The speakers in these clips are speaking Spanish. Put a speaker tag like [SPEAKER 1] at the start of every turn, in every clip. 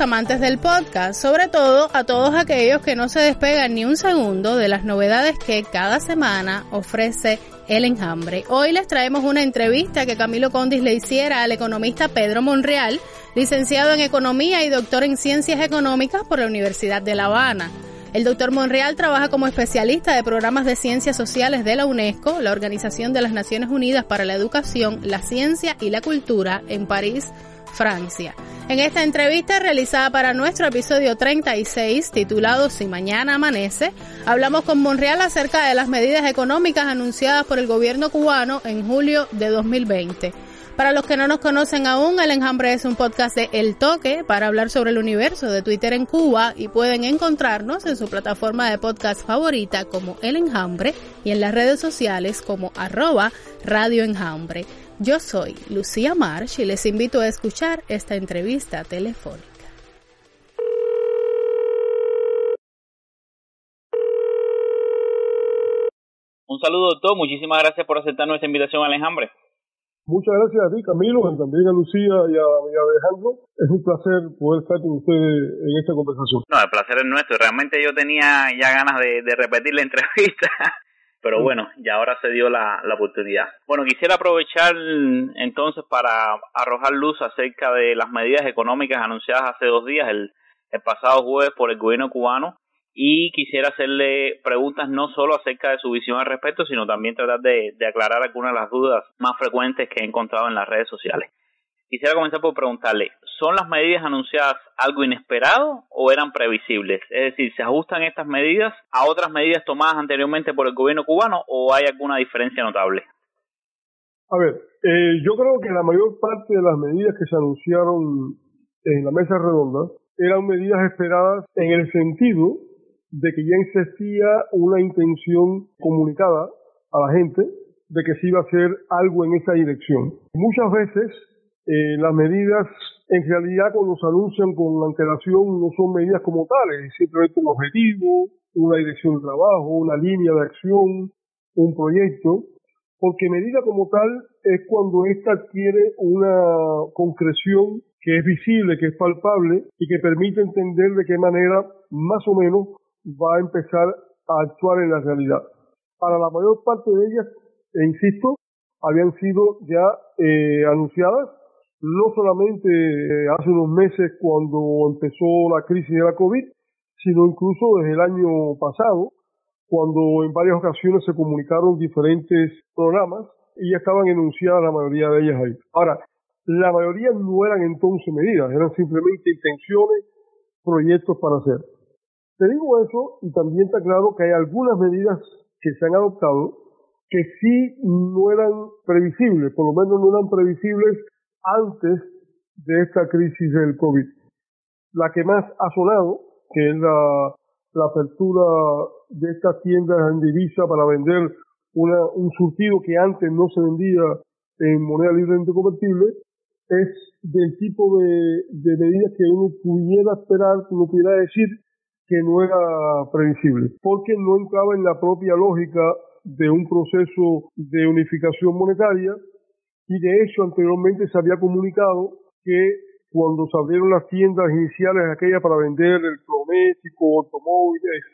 [SPEAKER 1] Amantes del podcast, sobre todo a todos aquellos que no se despegan ni un segundo de las novedades que cada semana ofrece el enjambre. Hoy les traemos una entrevista que Camilo Condis le hiciera al economista Pedro Monreal, licenciado en Economía y doctor en Ciencias Económicas por la Universidad de La Habana. El doctor Monreal trabaja como especialista de programas de ciencias sociales de la UNESCO, la Organización de las Naciones Unidas para la Educación, la Ciencia y la Cultura en París, Francia. En esta entrevista realizada para nuestro episodio 36, titulado Si mañana amanece, hablamos con Monreal acerca de las medidas económicas anunciadas por el gobierno cubano en julio de 2020. Para los que no nos conocen aún, El Enjambre es un podcast de El Toque para hablar sobre el universo de Twitter en Cuba y pueden encontrarnos en su plataforma de podcast favorita como El Enjambre y en las redes sociales como arroba Radio Enjambre. Yo soy Lucía Marsh y les invito a escuchar esta entrevista telefónica.
[SPEAKER 2] Un saludo doctor, muchísimas gracias por aceptar nuestra invitación al enjambre.
[SPEAKER 3] Muchas gracias a ti, Camilo, y también a Lucía y a, y a Alejandro. Es un placer poder estar con ustedes en esta conversación.
[SPEAKER 2] No, el placer es nuestro. Realmente yo tenía ya ganas de, de repetir la entrevista, pero bueno, ya ahora se dio la, la oportunidad. Bueno, quisiera aprovechar entonces para arrojar luz acerca de las medidas económicas anunciadas hace dos días, el, el pasado jueves, por el gobierno cubano y quisiera hacerle preguntas no solo acerca de su visión al respecto, sino también tratar de, de, aclarar algunas de las dudas más frecuentes que he encontrado en las redes sociales. Quisiera comenzar por preguntarle, ¿son las medidas anunciadas algo inesperado o eran previsibles? Es decir, ¿se ajustan estas medidas a otras medidas tomadas anteriormente por el gobierno cubano o hay alguna diferencia notable?
[SPEAKER 3] A ver, eh, yo creo que la mayor parte de las medidas que se anunciaron en la mesa redonda eran medidas esperadas en el sentido de que ya existía una intención comunicada a la gente de que se iba a hacer algo en esa dirección. Muchas veces eh, las medidas en realidad cuando se anuncian con antelación no son medidas como tales, es simplemente un objetivo, una dirección de trabajo, una línea de acción, un proyecto, porque medida como tal es cuando ésta adquiere una concreción que es visible, que es palpable y que permite entender de qué manera más o menos va a empezar a actuar en la realidad. Para la mayor parte de ellas, e insisto, habían sido ya eh, anunciadas, no solamente eh, hace unos meses cuando empezó la crisis de la COVID, sino incluso desde el año pasado, cuando en varias ocasiones se comunicaron diferentes programas y ya estaban enunciadas la mayoría de ellas ahí. Ahora, la mayoría no eran entonces medidas, eran simplemente intenciones, proyectos para hacer. Te digo eso y también está claro que hay algunas medidas que se han adoptado que sí no eran previsibles, por lo menos no eran previsibles antes de esta crisis del COVID. La que más ha sonado, que es la, apertura de estas tiendas en divisa para vender una, un surtido que antes no se vendía en moneda libremente convertible, es del tipo de, de medidas que uno pudiera esperar, uno pudiera decir que no era previsible, porque no entraba en la propia lógica de un proceso de unificación monetaria y de hecho anteriormente se había comunicado que cuando se abrieron las tiendas iniciales aquellas para vender electrodomésticos, automóviles,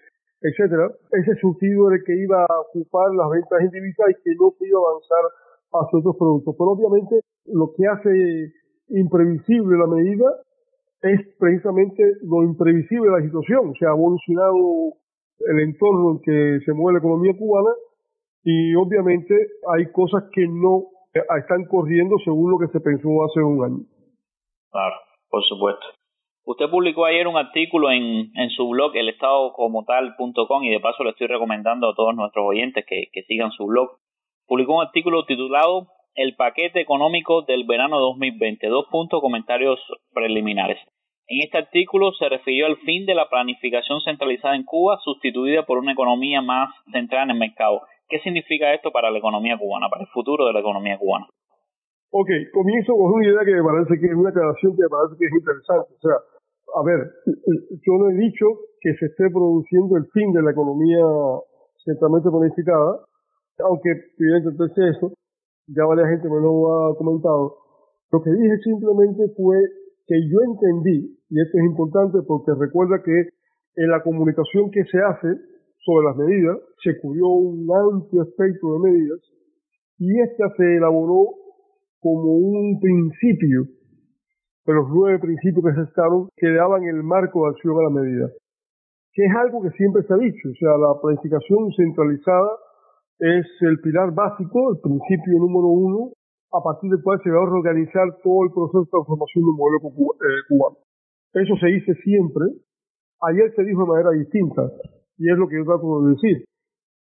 [SPEAKER 3] etcétera, ese surtido era el que iba a ocupar las ventas individuales y que no se iba a avanzar hacia otros productos. Pero obviamente lo que hace imprevisible la medida es precisamente lo imprevisible de la situación. Se ha evolucionado el entorno en que se mueve la economía cubana y obviamente hay cosas que no están corriendo según lo que se pensó hace un año.
[SPEAKER 2] Claro, por supuesto. Usted publicó ayer un artículo en, en su blog, elestadocomotal.com, y de paso le estoy recomendando a todos nuestros oyentes que, que sigan su blog. Publicó un artículo titulado El paquete económico del verano 2020. Dos puntos comentarios preliminares. En este artículo se refirió al fin de la planificación centralizada en Cuba, sustituida por una economía más centrada en el mercado. ¿Qué significa esto para la economía cubana, para el futuro de la economía cubana?
[SPEAKER 3] Ok, comienzo con una idea que me parece que es una aclaración que me parece que es interesante. O sea, a ver, yo no he dicho que se esté produciendo el fin de la economía centralmente planificada, aunque evidentemente eso, ya varias gente me lo ha comentado. Lo que dije simplemente fue que yo entendí, y esto es importante porque recuerda que en la comunicación que se hace sobre las medidas, se cubrió un amplio espectro de medidas, y esta se elaboró como un principio de los nueve principios que se estaron que daban el marco de acción a la medida, que es algo que siempre se ha dicho, o sea, la planificación centralizada es el pilar básico, el principio número uno a partir del cual se va a organizar todo el proceso de transformación del modelo eh, cubano. Eso se dice siempre. Ayer se dijo de manera distinta, y es lo que yo trato de decir.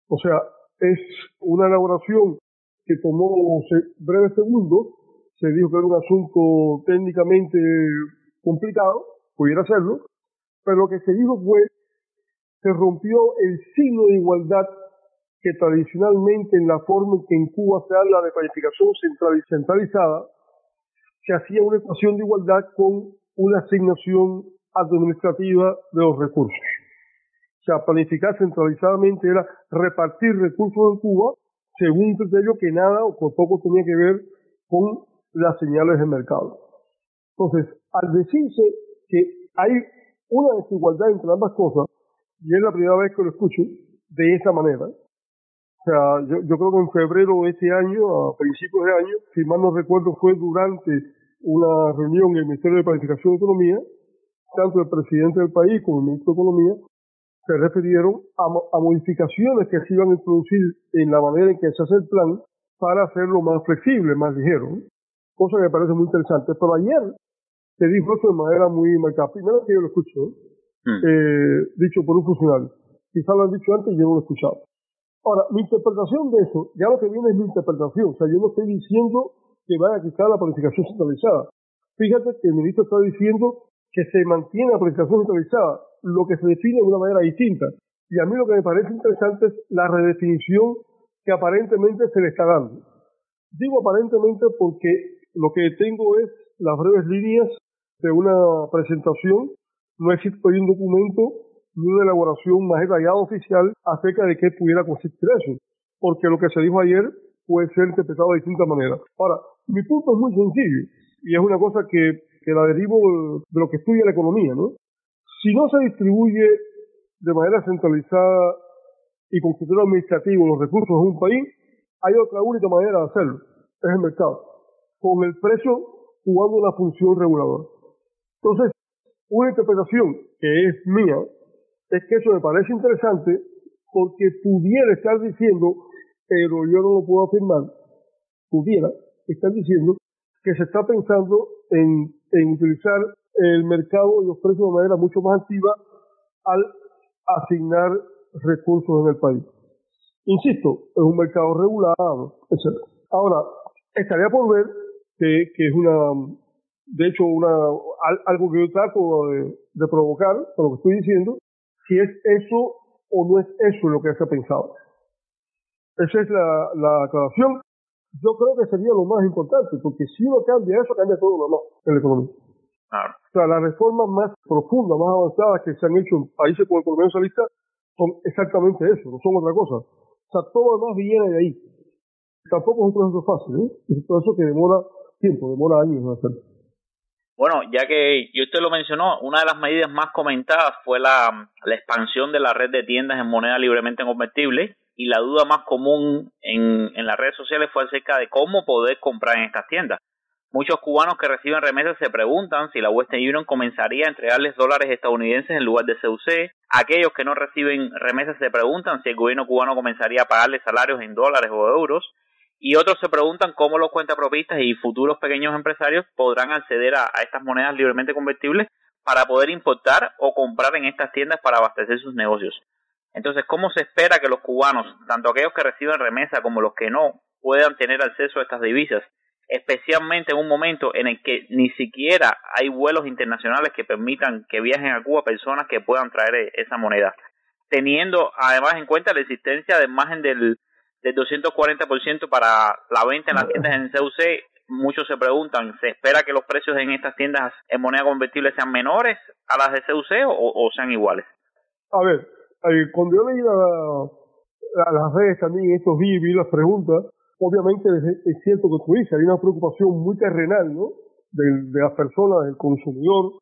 [SPEAKER 3] O sea, es una elaboración que tomó breves segundos, se dijo que era un asunto técnicamente complicado, pudiera serlo, pero lo que se dijo fue, se rompió el signo de igualdad que tradicionalmente en la forma en que en Cuba se habla de planificación centralizada, se hacía una ecuación de igualdad con una asignación administrativa de los recursos. O sea, planificar centralizadamente era repartir recursos en Cuba según un criterio que nada o poco tenía que ver con las señales de mercado. Entonces, al decirse que hay una desigualdad entre ambas cosas, y es la primera vez que lo escucho de esa manera, o sea, yo, yo creo que en febrero de ese año, a principios de año, si mal no recuerdo, fue durante una reunión en el Ministerio de Planificación y Economía, tanto el presidente del país como el ministro de Economía se refirieron a, a, modificaciones que se iban a introducir en la manera en que se hace el plan para hacerlo más flexible, más ligero, cosa que me parece muy interesante. Pero ayer se dijo eso de manera muy marcada. Primero que yo lo escucho, hmm. eh, dicho por un funcionario. Quizás lo han dicho antes y yo no lo he escuchado. Ahora, mi interpretación de eso, ya lo que viene es mi interpretación, o sea, yo no estoy diciendo que vaya a quitar la planificación centralizada. Fíjate que el ministro está diciendo que se mantiene la planificación centralizada, lo que se define de una manera distinta. Y a mí lo que me parece interesante es la redefinición que aparentemente se le está dando. Digo aparentemente porque lo que tengo es las breves líneas de una presentación, no existe un documento y una elaboración más detallada oficial acerca de qué pudiera consistir eso, porque lo que se dijo ayer puede ser interpretado de distintas maneras. Ahora, mi punto es muy sencillo, y es una cosa que, que la derivo de lo que estudia la economía, ¿no? Si no se distribuye de manera centralizada y con criterio administrativo los recursos de un país, hay otra única manera de hacerlo, es el mercado, con el precio jugando una función reguladora. Entonces, una interpretación que es mía, es que eso me parece interesante porque pudiera estar diciendo, pero yo no lo puedo afirmar, pudiera estar diciendo que se está pensando en, en utilizar el mercado y los precios de manera mucho más activa al asignar recursos en el país. Insisto, es un mercado regulado, etc. Ahora, estaría por ver que, que es una, de hecho, una, algo que yo trato de, de provocar, por lo que estoy diciendo, si es eso o no es eso lo que se ha pensado. Esa es la, la aclaración. Yo creo que sería lo más importante, porque si uno cambia eso, cambia todo lo demás en la economía. O sea, las reformas más profundas, más avanzadas que se han hecho en países como el economía socialista son exactamente eso, no son otra cosa. O sea, todo lo demás viene de ahí. Tampoco es un proceso fácil, ¿eh? Es un proceso que demora tiempo, demora años en hacerlo.
[SPEAKER 2] Bueno, ya que y usted lo mencionó, una de las medidas más comentadas fue la, la expansión de la red de tiendas en moneda libremente convertible y la duda más común en, en las redes sociales fue acerca de cómo poder comprar en estas tiendas. Muchos cubanos que reciben remesas se preguntan si la Western Union comenzaría a entregarles dólares estadounidenses en lugar de CUC. Aquellos que no reciben remesas se preguntan si el gobierno cubano comenzaría a pagarles salarios en dólares o euros y otros se preguntan cómo los cuentapropistas y futuros pequeños empresarios podrán acceder a, estas monedas libremente convertibles para poder importar o comprar en estas tiendas para abastecer sus negocios. Entonces, ¿cómo se espera que los cubanos, tanto aquellos que reciben remesa como los que no, puedan tener acceso a estas divisas? Especialmente en un momento en el que ni siquiera hay vuelos internacionales que permitan que viajen a Cuba personas que puedan traer e-, esa moneda. Teniendo además en cuenta la existencia de margen del, del 240% para la venta en las tiendas en CUC, muchos se preguntan, ¿se espera que los precios en estas tiendas en moneda convertible sean menores a las de CUC o, sean iguales?
[SPEAKER 3] A ver, eh, cuando yo leí a las redes también estos días y vi las preguntas, obviamente es, cierto que tú dices, hay una preocupación muy terrenal, ¿no? De, las personas, del consumidor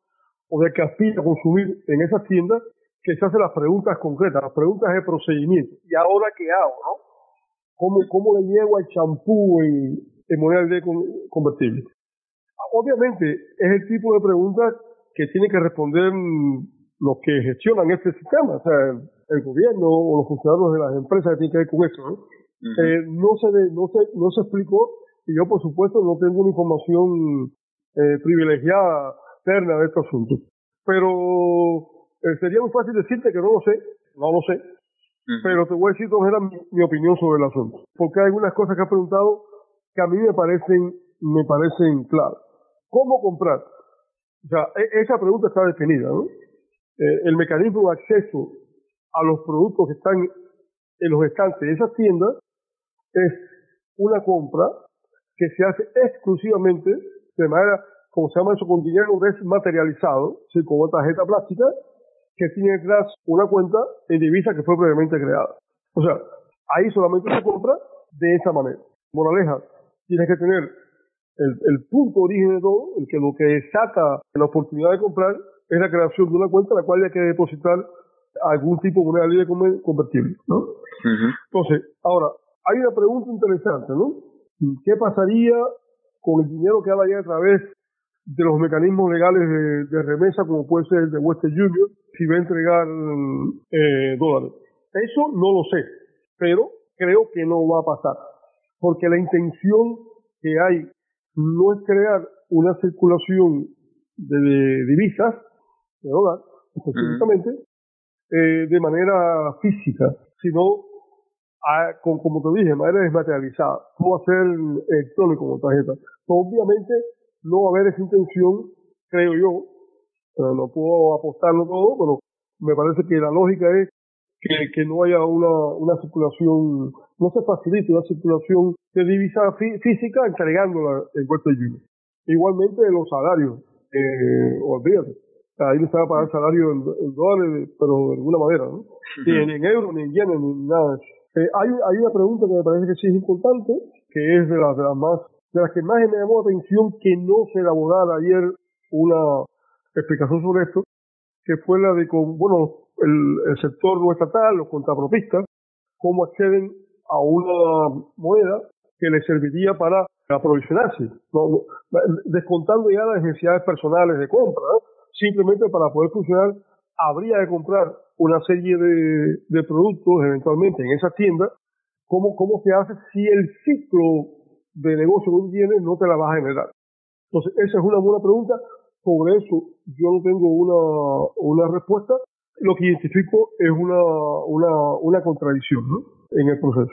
[SPEAKER 3] o de que aspira a consumir en esas tiendas, que se hacen las preguntas concretas, las preguntas de procedimiento. ¿Y ahora qué hago, no? ¿Cómo, cómo le llevo al champú en, en moneda de convertible? Obviamente es el tipo de preguntas que tienen que responder los que gestionan este sistema, o sea, el, gobierno o los funcionarios de las empresas que tienen que ver con eso. ¿no? Eh, no, se no, se, no se explicó y yo, por supuesto, no tengo una información eh, privilegiada externa de este asunto. Pero eh, sería muy fácil decirte que no lo sé, no lo sé, pero te voy a decir era mi, mi, opinión sobre el asunto. Porque hay algunas cosas que has preguntado que a mí me parecen, me parecen claras. ¿Cómo comprar? O sea, e, esa pregunta está definida, ¿no? Eh, el mecanismo de acceso a los productos que están en los estantes de esas tiendas es una compra que se hace exclusivamente de manera, como se llama eso, con dinero desmaterializado, ¿sí? con una tarjeta plástica, que tiene detrás una cuenta en divisa que fue previamente creada. O sea, ahí solamente se compra de esa manera. Moraleja, tienes que tener el, el punto origen de todo, el que lo que saca la oportunidad de comprar es la creación de una cuenta en la cual hay que depositar algún tipo de moneda libre convertible, ¿no? Entonces, ahora, hay una pregunta interesante, ¿no? ¿Qué pasaría con el dinero que hay a través de los mecanismos legales de, remesa, como puede ser el de Western Union, si va a entregar eh, dólares? Eso no lo sé, pero creo que no va a pasar, porque la intención que hay no es crear una circulación de, divisas, de dólares, específicamente, eh, de manera física, sino como te dije, de manera desmaterializada. No va a ser electrónico como tarjeta. Obviamente no va a haber esa intención, creo yo, pero no puedo apostarlo todo, pero me parece que la lógica es que, que no haya una, una circulación, no se facilite una circulación de divisa física entregándola en Puerto Rico. Igualmente los salarios, eh, olvídate. Ahí no se va a pagar salario en, dólares, pero de alguna manera, ¿no? Ni en, euros, ni en yenes, ni nada de eso. Eh, hay, hay una pregunta que me parece que sí es importante, que es de las, de las más, de las que más me llamó la atención que no se elaborara ayer una explicación sobre esto, que fue la de con, bueno, el, sector no estatal, los contrapropistas, cómo acceden a una moneda que les serviría para aprovisionarse, descontando ya las necesidades personales de compra, simplemente para poder funcionar habría que comprar una serie de, productos eventualmente en esa tienda, ¿cómo, ¿cómo se hace si el ciclo de negocio que tiene no te la va a generar? Entonces, esa es una buena pregunta. Sobre eso yo no tengo una, una respuesta. Lo que identifico es una, una, una contradicción ¿no? en el proceso.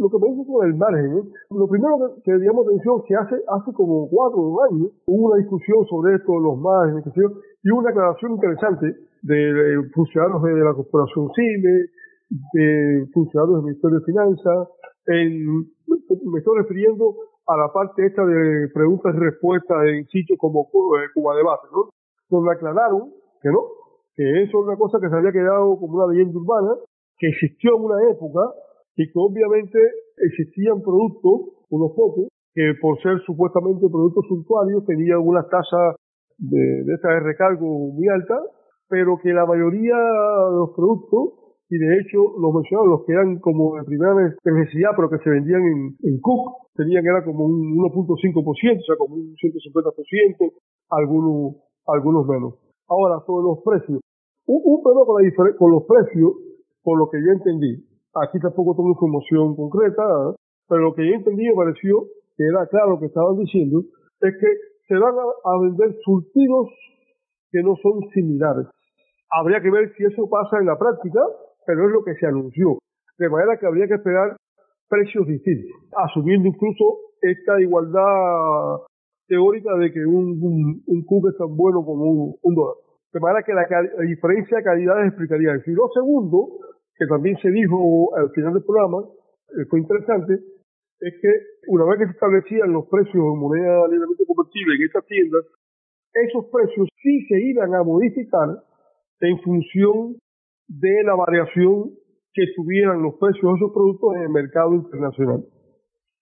[SPEAKER 3] Lo que me dice con el margen, ¿eh? lo primero que, que digamos atención que hace, hace como cuatro años hubo una discusión sobre esto, los márgenes, y una aclaración interesante de, funcionarios de la Corporación CIME, de funcionarios del Ministerio de Finanzas, me estoy refiriendo a la parte esta de preguntas y respuestas en sitios como eh, Cuba Debate, ¿no? Donde aclararon que no, que eso es una cosa que se había quedado como una leyenda urbana, que existió en una época y que obviamente existían productos, unos pocos, que por ser supuestamente productos suntuarios tenían una tasa de, de recargo muy alta pero que la mayoría de los productos, y de hecho los mencionados, los que eran como de primera necesidad, pero que se vendían en, en Cook, tenían era como un 1.5%, o sea, como un 150%, algunos, algunos menos. Ahora, sobre los precios. Un, un problema con, con los precios, por lo que yo entendí, aquí tampoco tengo información concreta, pero lo que yo entendí me pareció que era claro lo que estaban diciendo, es que se van a, vender surtidos que no son similares. Habría que ver si eso pasa en la práctica, pero es lo que se anunció. De manera que habría que esperar precios distintos, asumiendo incluso esta igualdad teórica de que un, un, es tan bueno como un, dólar. De manera que la, diferencia de calidades explicaría eso. Y lo segundo, que también se dijo al final del programa, eh, fue interesante, es que una vez que se establecían los precios de moneda libremente convertible en estas tiendas, esos precios sí se iban a modificar en función de la variación que tuvieran los precios de esos productos en el mercado internacional.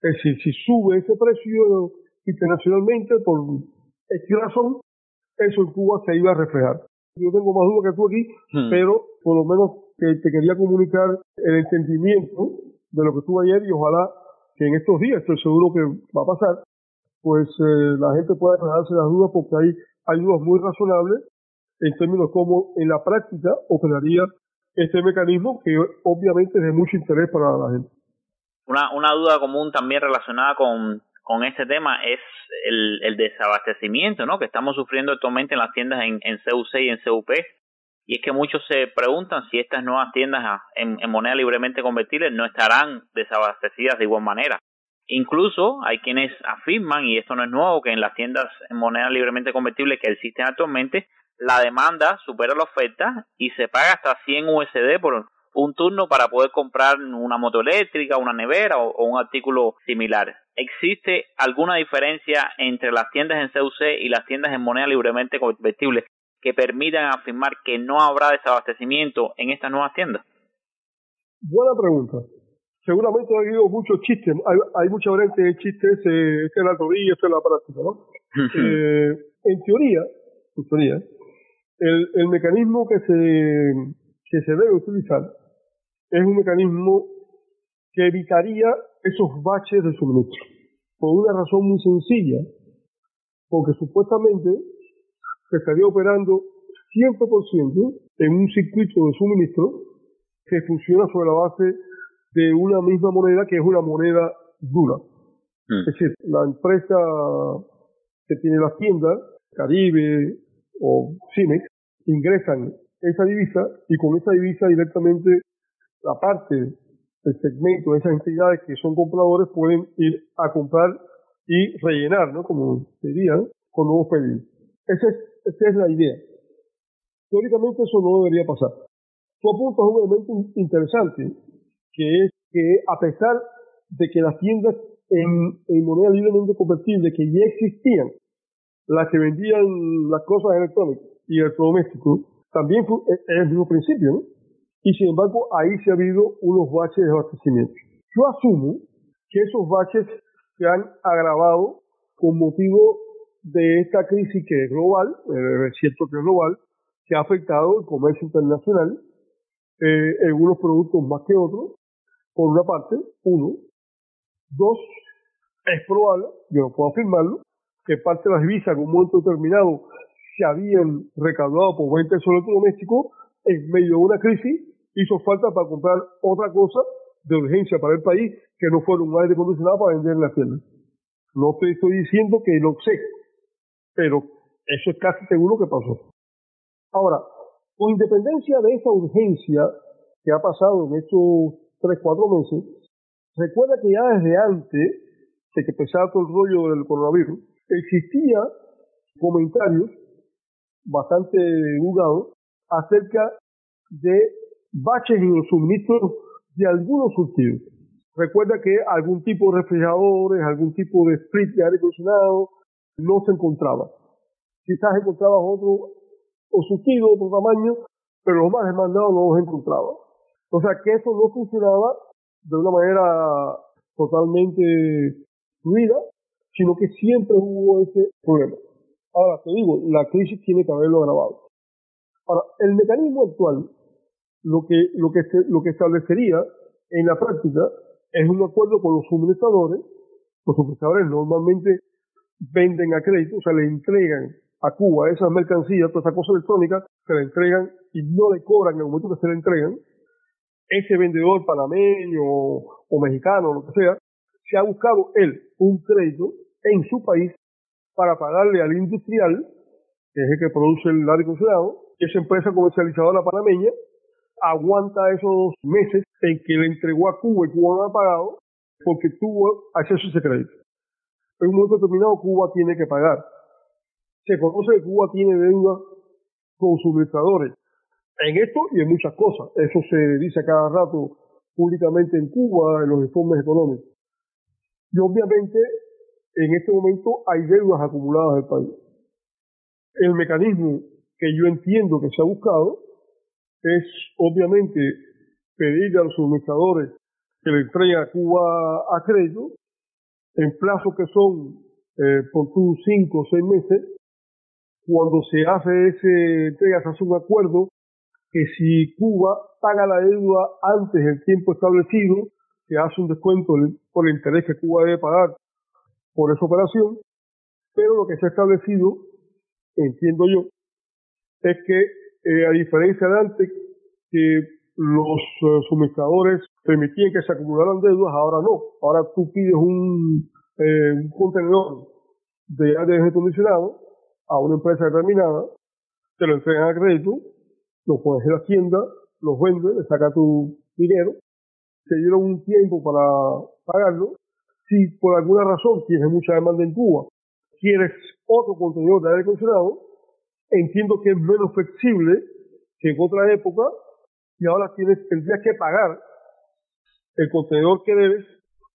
[SPEAKER 3] Es decir, si sube ese precio internacionalmente por X razón, eso en Cuba se iba a reflejar. Yo tengo más dudas que tú aquí, hmm. pero por lo menos te quería comunicar el entendimiento de lo que tuve ayer y ojalá que en estos días, estoy seguro que va a pasar, pues eh, la gente pueda aclararse las dudas porque hay, hay dudas muy razonables en términos como en la práctica operaría este mecanismo que obviamente es de mucho interés para la gente.
[SPEAKER 2] Una, una duda común también relacionada con, con este tema es el, el desabastecimiento ¿no? que estamos sufriendo actualmente en las tiendas en, en CUC y en CUP. Y es que muchos se preguntan si estas nuevas tiendas en, en moneda libremente convertible no estarán desabastecidas de igual manera. Incluso hay quienes afirman, y esto no es nuevo, que en las tiendas en moneda libremente convertible que existen actualmente, la demanda supera la oferta y se paga hasta 100 USD por un turno para poder comprar una moto eléctrica, una nevera o, un artículo similar. ¿Existe alguna diferencia entre las tiendas en CUC y las tiendas en moneda libremente convertible que permitan afirmar que no habrá desabastecimiento en estas nuevas tiendas?
[SPEAKER 3] Buena pregunta. Seguramente ha habido muchos chistes, hay, mucha variante de chistes, eh, este es la teoría, este es la práctica, ¿no? Eh, en teoría, en teoría, el, el mecanismo que se, que se debe utilizar es un mecanismo que evitaría esos baches de suministro. Por una razón muy sencilla, porque supuestamente se estaría operando 100% en un circuito de suministro que funciona sobre la base de una misma moneda que es una moneda dura. Mm. Es decir, la empresa que tiene las tiendas, Caribe o Cimex, ingresan esa divisa y con esa divisa directamente la parte del segmento de esas entidades que son compradores pueden ir a comprar y rellenar, ¿no? Como dirían, con nuevos pedidos. Esa es, esa es la idea. Teóricamente eso no debería pasar. Tu apuntas un elemento interesante, que es que a pesar de que las tiendas en, moneda libremente convertible que ya existían, las que vendían las cosas electrónicas y electrodomésticos, también fue, es el mismo principio. Y sin embargo, ahí se ha habido unos baches de abastecimiento. Yo asumo que esos baches se han agravado con motivo de esta crisis que es global, eh, es cierto que es global, que ha afectado el comercio internacional eh, en unos productos más que otros, por una parte, uno. Dos, es probable, yo no puedo afirmarlo, que parte de las divisas en un momento determinado se habían recaudado por venta de electrodomésticos en medio de una crisis hizo falta para comprar otra cosa de urgencia para el país que no fuera un aire acondicionado para vender en la tienda. No te estoy diciendo que lo sé, pero eso es casi seguro que pasó. Ahora, con independencia de esa urgencia que ha pasado en estos tres, cuatro meses, recuerda que ya desde antes de que empezara todo el rollo del coronavirus, existía comentarios bastante divulgados acerca de baches en los suministros de algunos surtidos. Recuerda que algún tipo de refrigeradores, algún tipo de split de aire acondicionado no se encontraba. Quizás encontrabas otro o surtido, otro tamaño, pero los más demandados no los encontraba. O sea que eso no funcionaba de una manera totalmente fluida, sino que siempre hubo ese problema. Ahora te digo, la crisis tiene que haberlo agravado. Ahora, el mecanismo actual lo que, lo que, lo que establecería en la práctica es un acuerdo con los suministradores. Los suministradores normalmente venden a crédito, o sea, le entregan a Cuba esas mercancías, todas esas cosas electrónicas, se le entregan y no le cobran en el momento que se le entregan. Ese vendedor panameño o, mexicano, lo que sea, se ha buscado él un crédito en su país para pagarle al industrial, que es el que produce el aire acondicionado, que esa empresa comercializadora panameña aguanta esos meses en que le entregó a Cuba y Cuba no ha pagado porque tuvo acceso a ese crédito. En un momento determinado Cuba tiene que pagar. Se conoce que Cuba tiene deuda con suministradores en esto y en muchas cosas. Eso se dice cada rato públicamente en Cuba, en los informes económicos. Y obviamente en este momento hay deudas acumuladas del país. El mecanismo que yo entiendo que se ha buscado es obviamente pedirle a los suministradores que le entreguen a Cuba a crédito en plazos que son eh, por tus cinco o seis meses. Cuando se hace ese entrega, se hace un acuerdo que si Cuba paga la deuda antes del tiempo establecido, se hace un descuento por el interés que Cuba debe pagar por esa operación, pero lo que se ha establecido, entiendo yo, es que eh, a diferencia de antes, que los eh, suministradores permitían que se acumularan deudas, ahora no. Ahora tú pides un, eh, un contenedor de aire acondicionado a una empresa determinada, te lo entregan a crédito, lo pones en la tienda, los vendes, le sacas tu dinero, te dieron un tiempo para pagarlo. Si por alguna razón tienes mucha demanda en Cuba, quieres otro contenedor de aire acondicionado, entiendo que es menos flexible que en otra época y ahora tienes, tendrías que pagar el contenedor que debes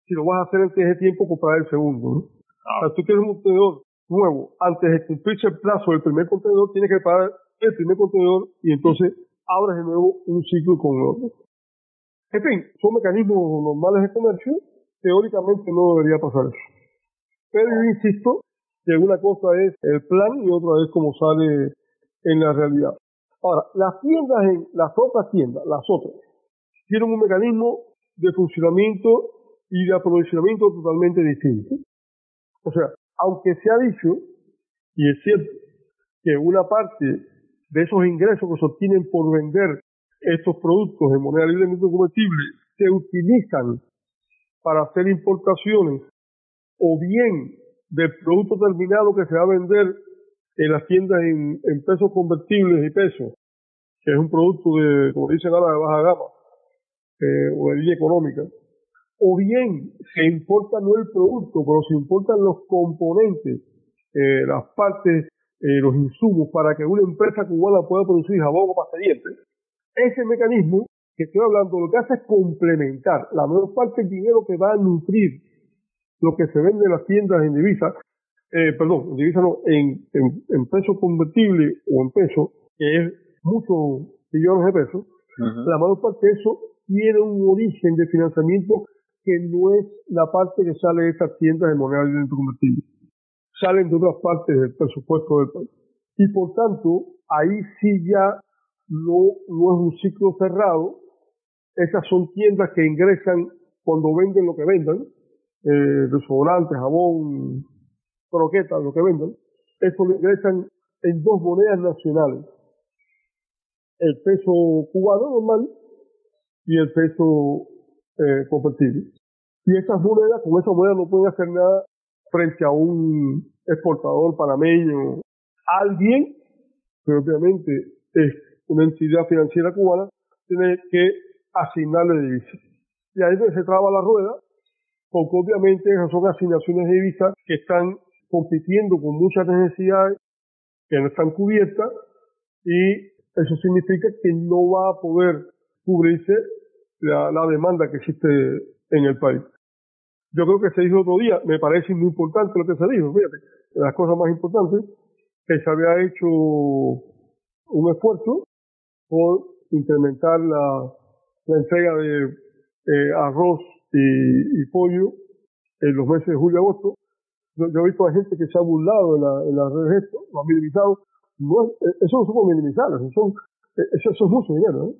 [SPEAKER 3] si lo vas a hacer antes de tiempo comprar el segundo. ¿no? Ah. O sea, tú quieres un contenedor nuevo, antes de cumplirse el plazo del primer contenedor, tienes que pagar el primer contenedor y entonces abres de nuevo un ciclo con el otro. En fin, son mecanismos normales de comercio, teóricamente no debería pasar eso. Pero yo insisto que una cosa es el plan y otra es cómo sale en la realidad. Ahora, las tiendas, en, las otras tiendas, las otras, tienen un mecanismo de funcionamiento y de aprovisionamiento totalmente distinto. O sea, aunque se ha dicho, y es cierto, que una parte de esos ingresos que se obtienen por vender estos productos de moneda libremente convertible se utilizan para hacer importaciones o bien del producto terminado que se va a vender en las tiendas en, pesos convertibles y pesos, que es un producto de, como dicen ahora, de baja gama eh, o de línea económica, o bien se importa no el producto, pero se importan los componentes, eh, las partes, eh, los insumos para que una empresa cubana pueda producir jabón o pasta Ese mecanismo que estoy hablando lo que hace es complementar la mayor parte del dinero que va a nutrir lo que se vende en las tiendas en divisas, eh, perdón, en divisas no, en, en, peso convertible o en peso, que es muchos millones de pesos, la mayor parte de eso tiene un origen de financiamiento que no es la parte que sale de estas tiendas de moneda convertible. Salen de otras partes del presupuesto del país. Y por tanto, ahí sí ya no, no es un ciclo cerrado. Esas son tiendas que ingresan cuando venden lo que vendan, eh, jabón, croquetas, lo que vendan. Esto lo ingresan en dos monedas nacionales. El peso cubano normal y el peso eh, convertible. Y esas monedas, con esas monedas no pueden hacer nada frente a un exportador panameño, alguien que obviamente es una entidad financiera cubana, tiene que asignarle divisas. Y ahí se traba la rueda, porque obviamente esas son asignaciones de divisas que están compitiendo con muchas necesidades que no están cubiertas y eso significa que no va a poder cubrirse la, la demanda que existe en el país. Yo creo que se dijo otro día, me parece muy importante lo que se dijo, fíjate, las cosas más importantes, que se había hecho un esfuerzo por incrementar la, la entrega de eh, arroz y, y, pollo en los meses de julio y agosto. Yo, he visto a gente que se ha burlado en, la, en las redes esto, lo ha minimizado. No, eh, eso no son minimizar, eso, son, eh, eso, eso es mucho dinero, ¿eh?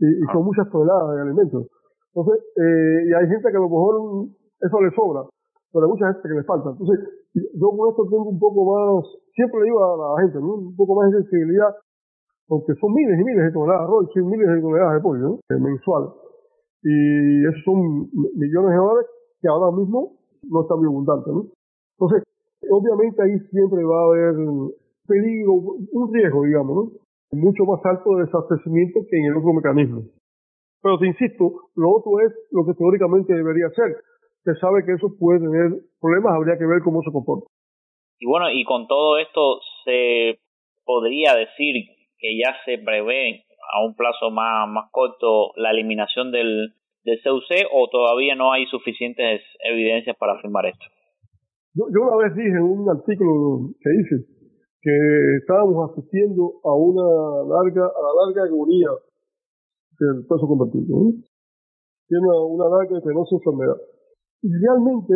[SPEAKER 3] y, y son ah. muchas toneladas de alimentos. Entonces, eh, y hay gente que a lo mejor eso le sobra, pero hay mucha gente que le falta. Entonces, yo con esto tengo un poco más, siempre le digo a la gente, un poco más de sensibilidad, porque son miles y miles de toneladas de arroz y miles de toneladas de pollo ¿no? mensual. Y esos son millones de dólares que ahora mismo no está muy abundante. ¿no? Entonces, obviamente ahí siempre va a haber peligro, un riesgo, digamos, ¿no? mucho más alto de desabastecimiento que en el otro mecanismo. Pero te insisto, lo otro es lo que teóricamente debería ser. Se sabe que eso puede tener problemas, habría que ver cómo se comporta.
[SPEAKER 2] Y bueno, y con todo esto se podría decir que ya se prevé a un plazo más, más corto la eliminación del, del CUC o todavía no hay suficientes evidencias para afirmar esto?
[SPEAKER 3] Yo, yo una vez dije en un artículo que hice que estábamos asistiendo a una larga, a la larga agonía del peso convertido. Tiene una, larga y penosa enfermedad. Y realmente,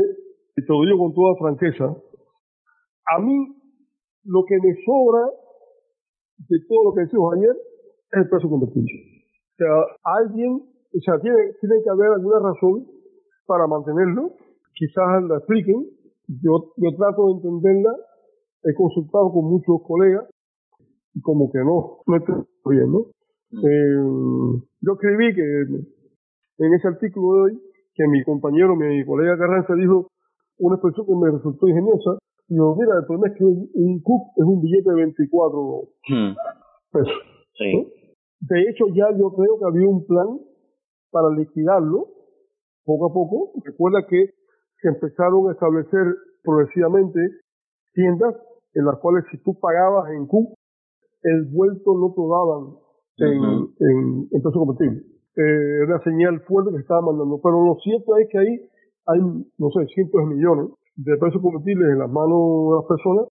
[SPEAKER 3] y te lo digo con toda franqueza, a mí lo que me sobra de todo lo que decimos ayer es el peso convertido. O sea, alguien, o sea, tiene, tiene que haber alguna razón para mantenerlo. Quizás la expliquen. Yo, yo trato de entenderla he consultado con muchos colegas y como que no, no estoy bien, ¿no? Mm. Eh, yo escribí que en ese artículo de hoy que mi compañero, mi colega Carranza dijo una expresión que me resultó ingeniosa. Y yo, mira, el problema es que un, un es un billete de 24 mm. pesos. De hecho, ya yo creo que había un plan para liquidarlo poco a poco. Recuerda que se empezaron a establecer progresivamente tiendas en las cuales si tú pagabas en Q, el vuelto no te daban en, en, en peso combustible. Eh, era una señal fuerte que se estaba mandando. Pero lo cierto es que ahí hay, no sé, cientos de millones de pesos combustibles en las manos de las personas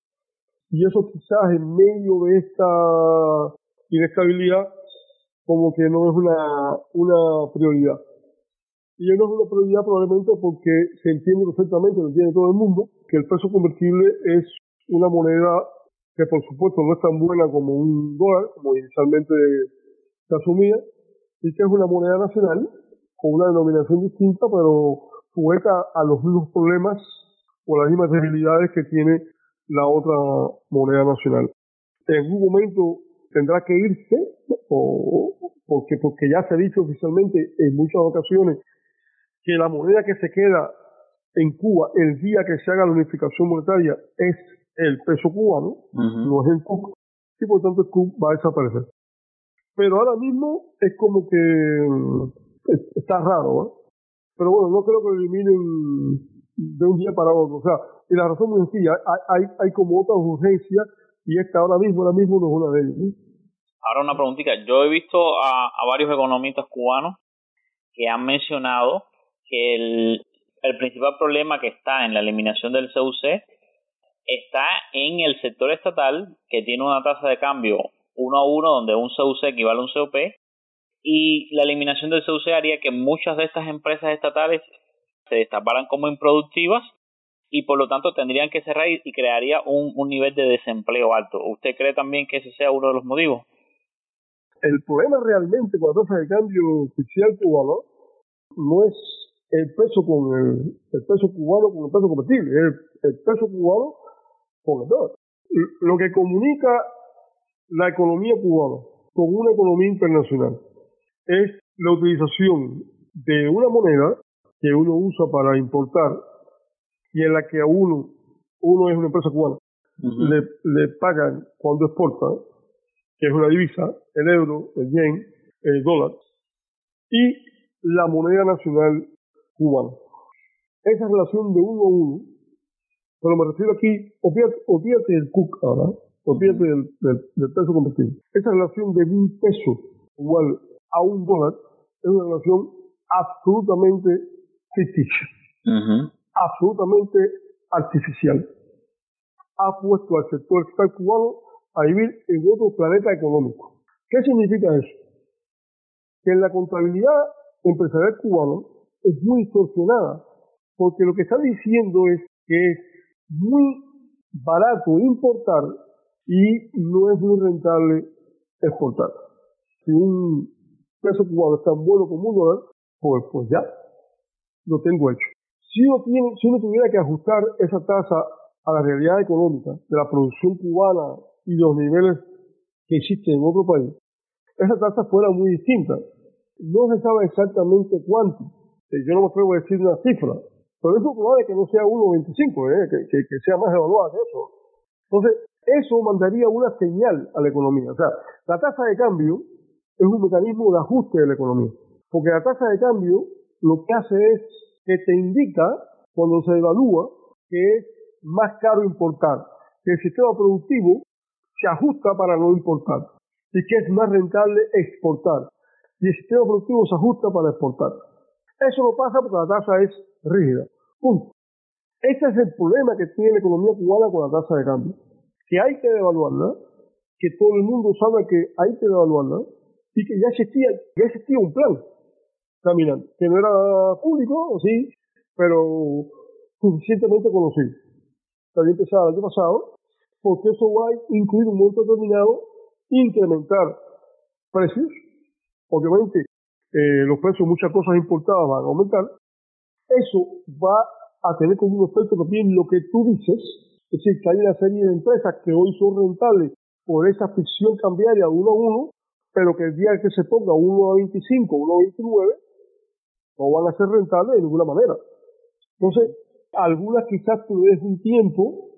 [SPEAKER 3] y eso quizás en medio de esta inestabilidad como que no es una, una prioridad. Y no es una prioridad probablemente porque se entiende perfectamente, lo entiende todo el mundo, que el peso convertible es una moneda que por supuesto no es tan buena como un dólar, como inicialmente se asumía, y que es una moneda nacional con una denominación distinta, pero sujeta a los mismos problemas o las mismas debilidades que tiene la otra moneda nacional. En algún momento tendrá que irse, o, porque, porque ya se ha dicho oficialmente en muchas ocasiones que la moneda que se queda en Cuba el día que se haga la unificación monetaria es el peso cubano, no es el CUC, y por tanto el CUC va a desaparecer. Pero ahora mismo es como que mm, está raro, Pero bueno, no creo que lo eliminen de un día para otro. O sea, y la razón muy sencilla, hay, hay, como otras urgencias y esta ahora mismo, ahora mismo no es una de ellas.
[SPEAKER 2] Ahora una preguntita. Yo he visto a, a varios economistas cubanos que han mencionado que el principal problema que está en la eliminación del CUC está en el sector estatal que tiene una tasa de cambio uno a uno donde un CUC equivale a un COP y la eliminación del CUC haría que muchas de estas empresas estatales se destaparan como improductivas y por lo tanto tendrían que cerrar y crearía un, un nivel de desempleo alto. ¿Usted cree también que ese sea uno de los motivos?
[SPEAKER 3] El problema realmente con la tasa de cambio oficial cubano no es el peso con el, el peso cubano con el peso convertible, el, el peso cubano lo que comunica la economía cubana con una economía internacional es la utilización de una moneda que uno usa para importar y en la que a uno, uno es una empresa cubana, le, le pagan cuando exporta, que es una divisa, el euro, el yen, el dólar, y la moneda nacional cubana. Esa relación de uno a uno pero me refiero aquí, olvídate, del CUC ahora, olvídate del, del, peso convertido. Esa relación de un peso igual a un dólar es una relación absolutamente ficticia, absolutamente artificial. Ha puesto al sector cubano a vivir en otro planeta económico. ¿Qué significa eso? Que la contabilidad empresarial cubana es muy distorsionada, porque lo que está diciendo es que es muy barato importar y no es muy rentable exportar. Si un peso cubano es tan bueno como un dólar, pues, pues ya, lo tengo hecho. Si uno, tiene, si uno tuviera que ajustar esa tasa a la realidad económica de la producción cubana y los niveles que existen en otro país, esa tasa fuera muy distinta. No se sabe exactamente cuánto. Yo no me atrevo a decir una cifra, pero es probable que no sea 1.25, ¿eh? que, que, que sea más evaluada que eso. Entonces, eso mandaría una señal a la economía. O sea, la tasa de cambio es un mecanismo de ajuste de la economía. Porque la tasa de cambio lo que hace es que te indica, cuando se evalúa, que es más caro importar, que el sistema productivo se ajusta para no importar y que es más rentable exportar. Y el sistema productivo se ajusta para exportar. Eso no pasa porque la tasa es rígida. Punto. Ese es el problema que tiene la economía cubana con la tasa de cambio. Que hay que devaluarla, que todo el mundo sabe que hay que devaluarla, y que ya existía, ya existía un plan caminando, que no era público, sí, pero suficientemente conocido. También empezaba el año pasado, porque eso va a incluir un monto determinado, incrementar precios, obviamente eh, los precios muchas cosas importadas van a aumentar, eso va a tener como un efecto también lo que tú dices, es decir, que hay una serie de empresas que hoy son rentables por esa ficción cambiaria uno a uno, pero que el día que se ponga 1 a 25, 1 a 29, no van a ser rentables de ninguna manera. Entonces, algunas quizás tú le des un tiempo,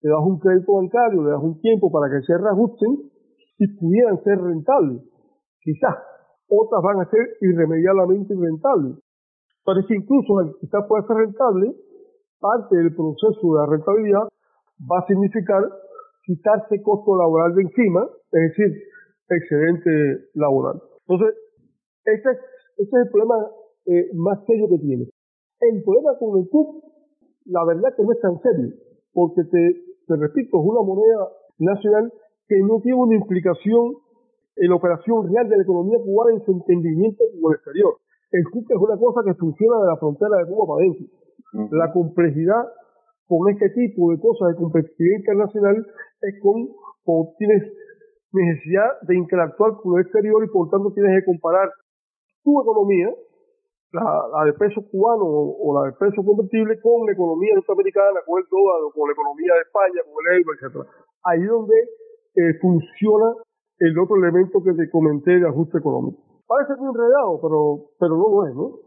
[SPEAKER 3] te das un crédito bancario, le das un tiempo para que se reajusten y pudieran ser rentables. Quizás. Otras van a ser irremediablemente rentables. Pero es que incluso quizás pueda ser rentable, parte del proceso de la rentabilidad va a significar quitarse costo laboral de encima, es decir, excedente laboral. Entonces, ese es, ese es el problema eh, más serio que tiene. El problema con el CUP, la verdad que no es tan serio, porque te, te repito, es una moneda nacional que no tiene una implicación en la operación real de la economía cubana en su entendimiento con el exterior. El CUP es una cosa que funciona de la frontera de Cuba para adentro. La complejidad con este tipo de cosas de competitividad internacional es con cuando tienes necesidad de interactuar con el exterior y por tanto tienes que comparar tu economía, la, de peso cubano o, la de peso convertible, con la economía norteamericana, con el dólar, con la economía de España, con el euro, etcétera. Ahí es donde eh, funciona el otro elemento que te comenté de ajuste económico. Parece muy enredado, pero, pero no lo es, ¿no?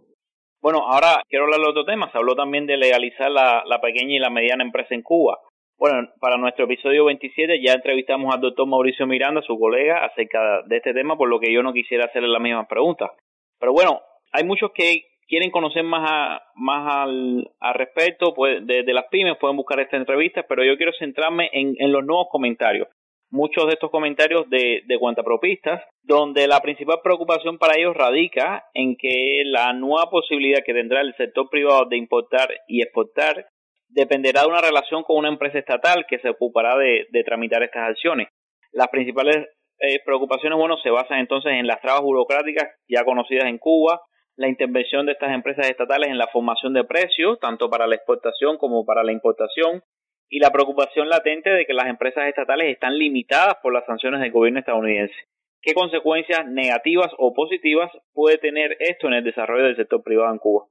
[SPEAKER 2] Bueno, ahora quiero hablar de otro tema. Se habló también de legalizar la, la pequeña y la mediana empresa en Cuba. Bueno, para nuestro episodio 27 ya entrevistamos al doctor Mauricio Miranda, su colega, acerca de este tema, por lo que yo no quisiera hacerle las mismas preguntas. Pero bueno, hay muchos que quieren conocer más más al, respecto pues, de, las pymes, pueden buscar esta entrevista, pero yo quiero centrarme en, en los nuevos comentarios. Muchos de estos comentarios de, de cuantapropistas, donde la principal preocupación para ellos radica en que la nueva posibilidad que tendrá el sector privado de importar y exportar dependerá de una relación con una empresa estatal que se ocupará de, tramitar estas acciones. Las principales eh, preocupaciones, bueno, se basan entonces en las trabas burocráticas ya conocidas en Cuba, la intervención de estas empresas estatales en la formación de precios, tanto para la exportación como para la importación, y la preocupación latente de que las empresas estatales están limitadas por las sanciones del gobierno estadounidense. ¿Qué consecuencias negativas o positivas puede tener esto en el desarrollo del sector privado en Cuba?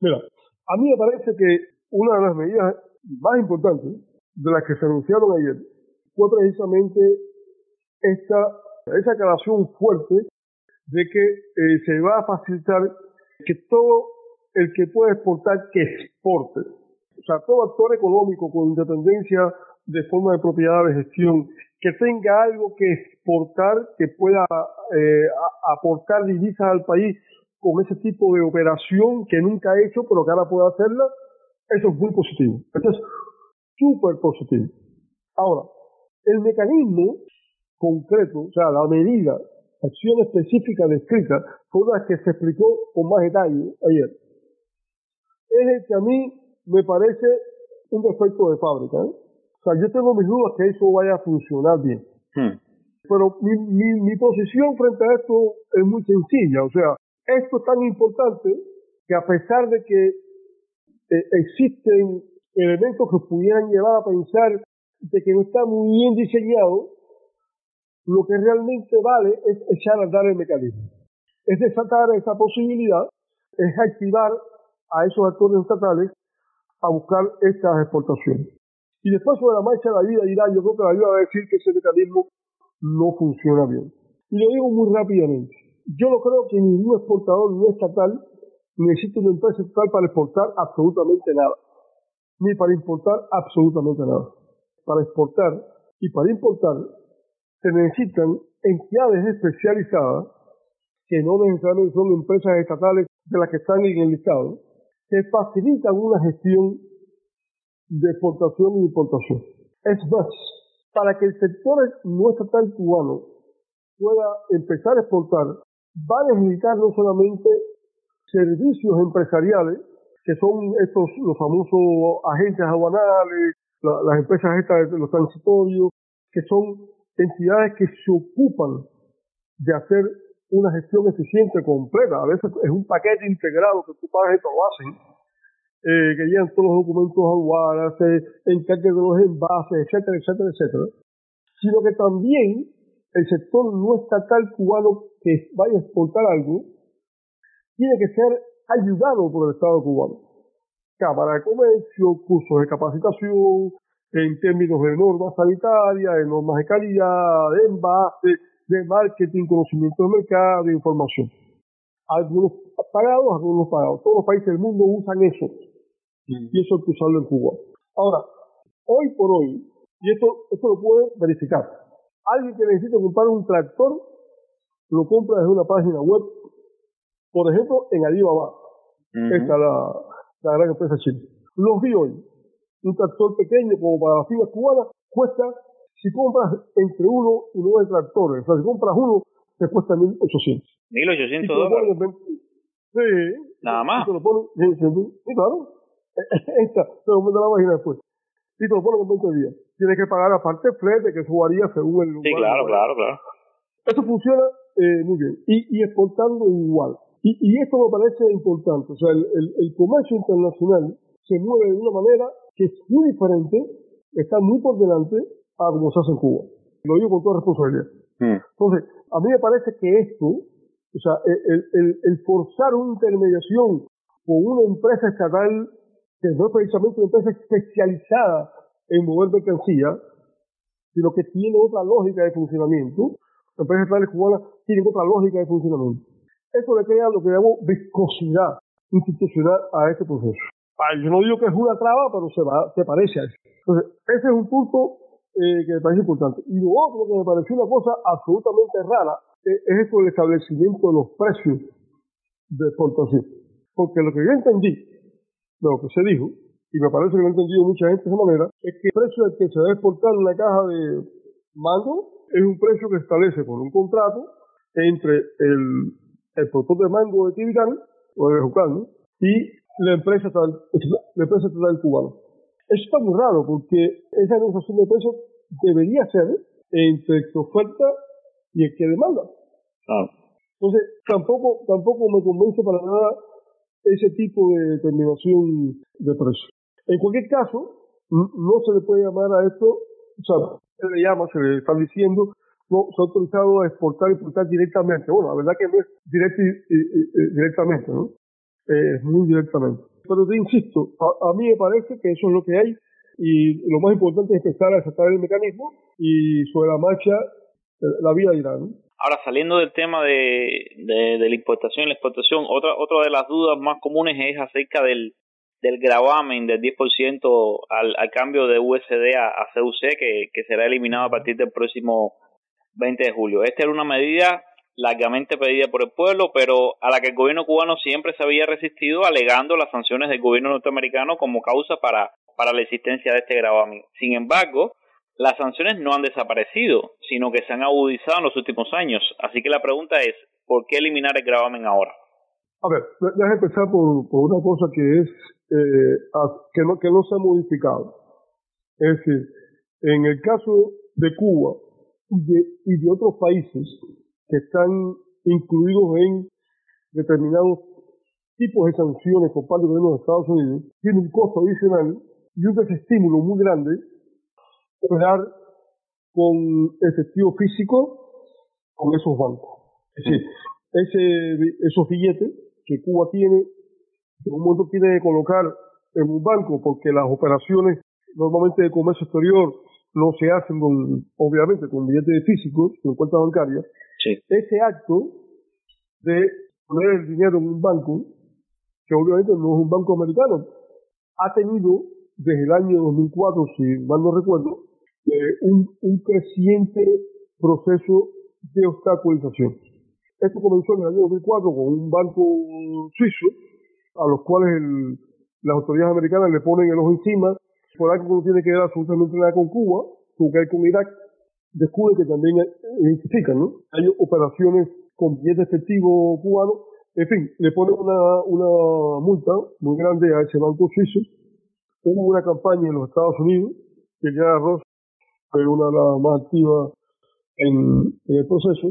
[SPEAKER 3] Mira, a mí me parece que una de las medidas más importantes de las que se anunciaron ayer fue precisamente esta, esa aclaración fuerte de que eh, se va a facilitar que todo el que pueda exportar, que exporte. O sea, todo actor económico con independencia de forma de propiedad, de gestión, que tenga algo que exportar, que pueda eh, aportar divisas al país con ese tipo de operación que nunca ha hecho, pero que ahora puede hacerla, eso es muy positivo. Eso es súper positivo. Ahora, el mecanismo concreto, o sea, la medida, acción específica descrita, fue una que se explicó con más detalle ayer. Es el que a mí me parece un defecto de fábrica. ¿eh? O sea, yo tengo mis dudas que eso vaya a funcionar bien. Hmm. Pero mi, mi, mi posición frente a esto es muy sencilla. O sea, esto es tan importante que a pesar de que eh, existen elementos que pudieran llevar a pensar de que no está muy bien diseñado, lo que realmente vale es echar a andar el mecanismo. Es desatar esa posibilidad, es activar a esos actores estatales a buscar estas exportaciones. Y después sobre la marcha la vida dirá, yo creo que la vida va a decir que ese mecanismo no funciona bien. Y lo digo muy rápidamente. Yo no creo que ningún exportador no estatal necesita una empresa estatal para exportar absolutamente nada, ni para importar absolutamente nada. Para exportar y para importar se necesitan entidades especializadas que no necesariamente son empresas estatales de las que están en el Estado, que facilitan una gestión de exportación y importación. Es más, para que el sector no estatal cubano pueda empezar a exportar, va a necesitar no solamente servicios empresariales, que son estos los famosos agentes aduanales, las empresas estas de los transitorios, que son entidades que se ocupan de hacer una gestión eficiente completa. A veces es un paquete integrado que tú pagas y te lo hacen, eh, que llevan todos los documentos aduanas, se encargan de los envases, etcétera, etcétera, etcétera. Sino que también el sector no estatal cubano que vaya a exportar algo tiene que ser ayudado por el Estado cubano. Cámara de Comercio, cursos de capacitación, en términos de normas sanitarias, de normas de calidad, de envase, de marketing, conocimiento del mercado, de información. Algunos pagados, algunos pagados. Todos los países del mundo usan eso. Y eso hay que usarlo en Cuba. Ahora, hoy por hoy, y esto, esto lo puede verificar, alguien que necesita comprar un tractor, lo compra desde una página web, por ejemplo, en Alibaba. Esta es la, la gran empresa china. Los vi hoy. Un tractor pequeño como para las filas cubanas cuesta, si compras entre uno y nueve tractores, o sea, si compras uno, te cuesta 1.800.
[SPEAKER 2] 1.800 dólares.
[SPEAKER 3] Sí.
[SPEAKER 2] Nada más.
[SPEAKER 3] Y te lo ponen, sí, claro. Esta, te lo mando la página después. Y te lo ponen en 20 días. Tienes que pagar aparte el flete, que eso varía según el lugar.
[SPEAKER 2] Sí, claro, claro, claro.
[SPEAKER 3] Eso funciona eh, muy bien. Y, y exportando igual. Y, y, esto me parece importante. O sea, el, el, el, comercio internacional se mueve de una manera que es muy diferente, está muy por delante a como se hace en Cuba. Lo digo con toda responsabilidad.
[SPEAKER 2] Mm.
[SPEAKER 3] Entonces, a mí me parece que esto, o sea, el, el, el forzar una intermediación con una empresa estatal que no es precisamente una empresa especializada en mover mercancía, sino que tiene otra lógica de funcionamiento. Las empresas estatales cubanas tienen otra lógica de funcionamiento. Eso le crea lo que llamo viscosidad institucional a este proceso. Yo no digo que es una traba, pero se, va, se parece a eso. Entonces, ese es un punto eh, que me parece importante. Y lo otro que me pareció una cosa absolutamente rara eh, es esto del establecimiento de los precios de exportación. Porque lo que yo entendí, lo que se dijo, y me parece que lo ha entendido mucha gente de esa manera, es que el precio al que se debe exportar una caja de mango es un precio que establece por un contrato entre el, el productor de mango de Tibitán, o de Jucán, y la empresa la empresa estatal cubana. Eso está muy raro porque esa negociación de precios debería ser entre el que oferta y el que demanda. Entonces, tampoco, tampoco me convence para nada ese tipo de determinación de precios. En cualquier caso, no se le puede llamar a esto, o sea, se le llama, se le está diciendo, no, se ha autorizado a exportar y importar directamente. Bueno, la verdad que no es directo y, y, y, directamente, ¿no? Eh, muy directamente. Pero te insisto, a, a, mí me parece que eso es lo que hay y lo más importante es empezar a aceptar el mecanismo y sobre la marcha la vida irá. ¿no?
[SPEAKER 2] Ahora, saliendo del tema de, de, de, la importación y la exportación, otra, otra de las dudas más comunes es acerca del, del gravamen del 10% al, al cambio de USD a, a CUC que, que será eliminado a partir del próximo 20 de julio. Esta era una medida largamente pedida por el pueblo, pero a la que el gobierno cubano siempre se había resistido, alegando las sanciones del gobierno norteamericano como causa para, para la existencia de este gravamen. Sin embargo, las sanciones no han desaparecido, sino que se han agudizado en los últimos años. Así que la pregunta es, ¿por qué eliminar el gravamen ahora?
[SPEAKER 3] A ver, déjame empezar por, por una cosa que es eh, que, no, que no se ha modificado. Es decir, en el caso de Cuba y de, y de otros países, que están incluidos en determinados tipos de sanciones por parte del gobierno de Estados Unidos, tiene un costo adicional y un desestímulo muy grande operar con efectivo físico con esos bancos. Es decir, ese, esos billetes que Cuba tiene, que un momento tiene que colocar en un banco porque las operaciones normalmente de comercio exterior no se hacen con, obviamente con billetes físicos, con cuentas bancarias, Ese acto de poner el dinero en un banco que obviamente no es un banco americano, ha tenido desde el año 2004, si mal no recuerdo, eh, un, un creciente proceso de obstaculización. Esto comenzó en el año 2004 con un banco suizo, a los cuales las autoridades americanas le ponen el ojo encima, por algo que no tiene que ver absolutamente nada con Cuba, con que hay con Irak, descubre que también identifican, ¿no? Hay operaciones con billetes efectivo cubano, en fin, le ponen una, una multa muy grande a ese banco suizo. Hubo una campaña en los Estados Unidos, que ya Ross fue una de las más activas en, el proceso,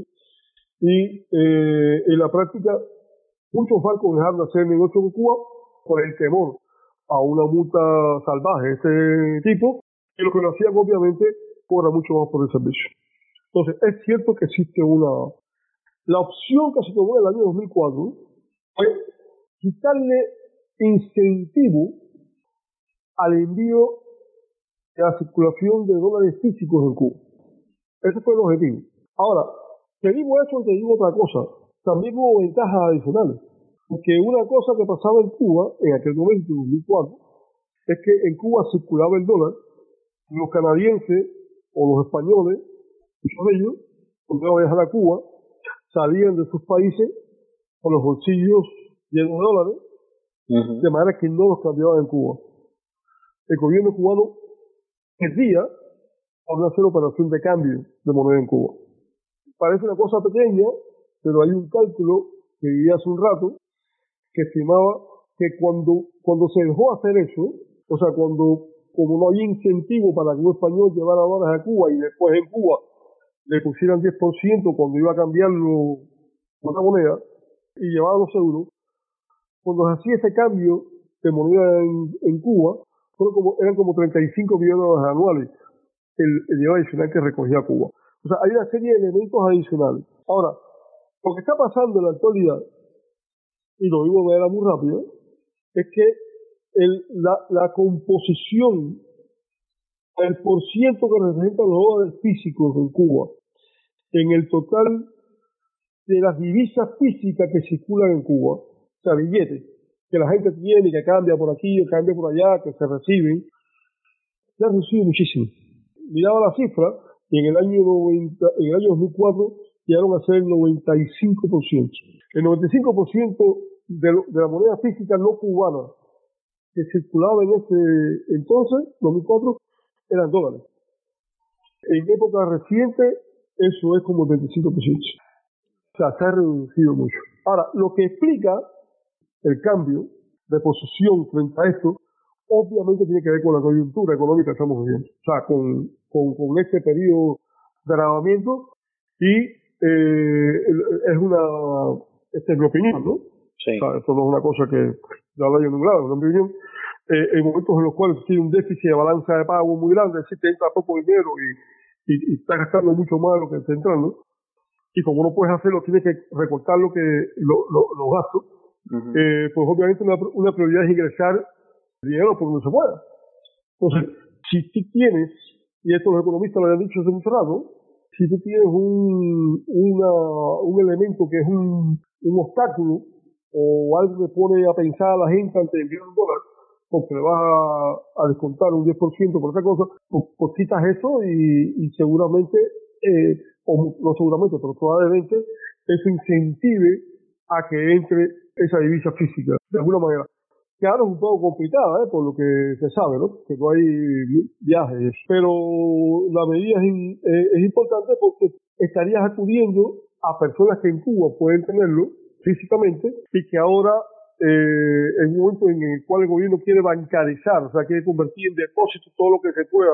[SPEAKER 3] y eh, en la práctica muchos bancos dejaron de hacer negocio con Cuba por el temor a una multa salvaje de ese tipo, y lo que lo hacían obviamente cobra mucho más por el servicio. Entonces, es cierto que existe una... La opción que se tomó en el año 2004 fue quitarle incentivo al envío de la circulación de dólares físicos en Cuba. Ese fue el objetivo. Ahora, te digo eso te digo otra cosa. También hubo ventajas adicionales. Porque una cosa que pasaba en Cuba, en aquel momento, en 2004, es que en Cuba circulaba el dólar, los canadienses o los españoles, muchos de ellos, cuando iban a viajar a Cuba, salían de sus países con los bolsillos llenos de dólares, de manera que no los cambiaban en Cuba. El gobierno cubano perdía por hacer operación de cambio de moneda en Cuba. Parece una cosa pequeña, pero hay un cálculo que vi hace un rato que estimaba que cuando, cuando se dejó hacer eso, o sea, cuando como no hay incentivo para que un español llevara dólares a Cuba y después en Cuba le pusieran 10% cuando iba a cambiarlo una moneda y llevaba los euros, cuando se hacía ese cambio de moneda en, Cuba, fueron como, eran como 35 millones de dólares anuales el, el dinero adicional que recogía Cuba. O sea, hay una serie de elementos adicionales. Ahora, lo que está pasando en la actualidad, y lo digo de manera muy rápida, es que el, la, la composición, el por ciento que representan los dólares físicos en Cuba, en el total de las divisas físicas que circulan en Cuba, o sea, billetes, que la gente tiene, que cambia por aquí, que cambia por allá, que se reciben, se ha reducido muchísimo. Miraba la cifra, y en el año 90, en el año 2004 llegaron a ser el 95%. El 95% de, de la moneda física no cubana que circulaba en ese entonces, 2004, eran dólares. En época reciente, eso es como el 25%. O sea, se ha reducido mucho. Ahora, lo que explica el cambio de posición frente a esto, obviamente tiene que ver con la coyuntura económica que estamos viviendo. O sea, con, con, este periodo de agravamiento y eh, es una, esta es mi opinión, ¿no? Sí. O sea, esto no es una cosa que ya lo nombrado, en mi opinión. Eh, en momentos en los cuales tiene un déficit de balanza de pago muy grande, es decir, te entra poco dinero y, y, y está gastando mucho más de lo que está entrando, y como no puedes hacerlo, tienes que recortar lo que los gastos, eh, pues obviamente una, una, prioridad es ingresar dinero por donde se pueda. Entonces, si tú tienes, y esto los economistas lo habían dicho hace mucho rato, si tú tienes un, una, un elemento que es un, un obstáculo o algo que pone a pensar a la gente ante enviar un dólar, porque le vas a, descontar un 10% por esa cosa, pues, pues eso y, y seguramente eh, o no seguramente, pero probablemente eso incentive a que entre esa divisa física, de alguna manera. Ahora es un poco complicada, ¿eh? por lo que se sabe, ¿no? Que no hay viajes. Pero la medida es, es importante porque estarías acudiendo a personas que en Cuba pueden tenerlo físicamente y que ahora eh, en un momento en el cual el gobierno quiere bancarizar, o sea, quiere convertir en depósito todo lo que se pueda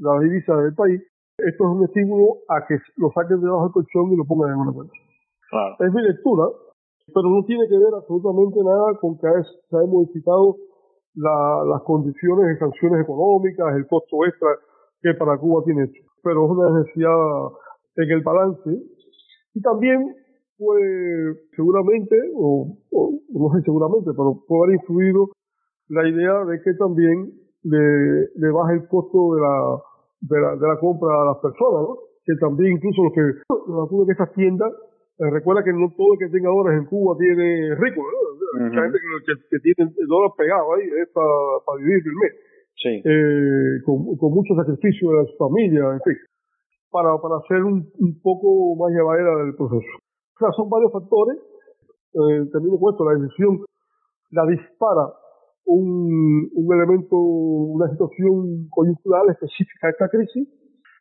[SPEAKER 3] la divisa del país, esto es un estímulo a que lo saquen debajo del colchón y lo pongan en una cuenta. Es mi lectura, pero no tiene que ver absolutamente nada con que se hayan modificado las condiciones de sanciones económicas, el costo extra que para Cuba tiene esto. Pero es una necesidad en el balance. Y también puede, seguramente, o, no sé seguramente, pero puede haber influido la idea de que también le, le baje el costo de la de la, de la compra a las personas, ¿no? Que también incluso los que, los que estas tiendas, eh, recuerda que no todo el que tenga dólares en Cuba tiene rico, ¿no? Mucha gente que, tiene el dólar pegado ahí es para vivir el mes.
[SPEAKER 2] Sí.
[SPEAKER 3] Eh, con, con mucho sacrificio de las familias, en fin, para, para hacer un, un poco más llevadera del proceso. O sea, son varios factores. Eh, también puesto la decisión la dispara un, elemento, una situación coyuntural específica de esta crisis,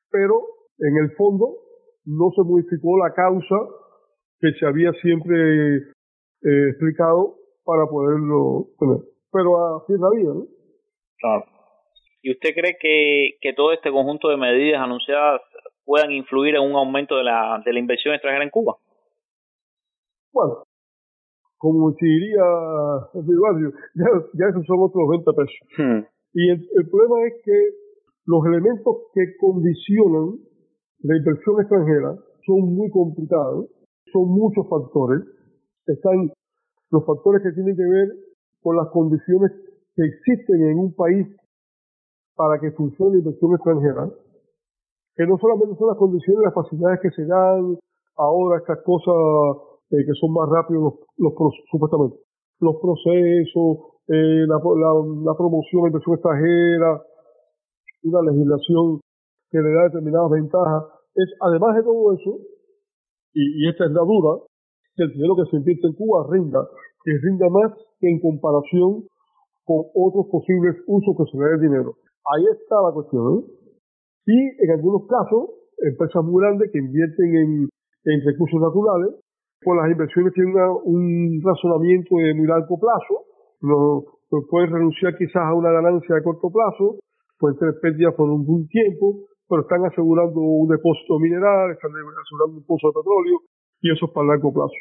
[SPEAKER 3] pero en el fondo no se modificó la causa que se había siempre eh, explicado para poderlo tener. Pero así es la vida, ¿no?
[SPEAKER 2] Claro. ¿Y usted cree que, que todo este conjunto de medidas anunciadas puedan influir en un aumento de la, de la inversión extranjera en Cuba?
[SPEAKER 3] Bueno, como si diría el barrio, ya, ya esos son otros 20 pesos.
[SPEAKER 2] Hmm.
[SPEAKER 3] Y el, el, problema es que los elementos que condicionan la inversión extranjera son muy complicados, son muchos factores. Están los factores que tienen que ver con las condiciones que existen en un país para que funcione la inversión extranjera, que no solamente son las condiciones, las facilidades que se dan ahora, estas cosas eh, que son más rápidos, los, los, supuestamente, los procesos, eh, la, promoción la inversión extranjera, una legislación que le da determinadas ventajas, es además de todo eso, y, esta es la duda, que el dinero que se invierte en Cuba rinda, que rinda más que en comparación con otros posibles usos que se le dé dinero. Ahí está la cuestión. ¿eh? Y en algunos casos, empresas muy grandes que invierten en, en recursos naturales, pues las inversiones tienen un razonamiento de muy largo plazo, no, no renunciar quizás a una ganancia de corto plazo, pueden tener pérdidas por un, un tiempo, pero están asegurando un depósito mineral, están asegurando un pozo de petróleo, y eso es para largo plazo.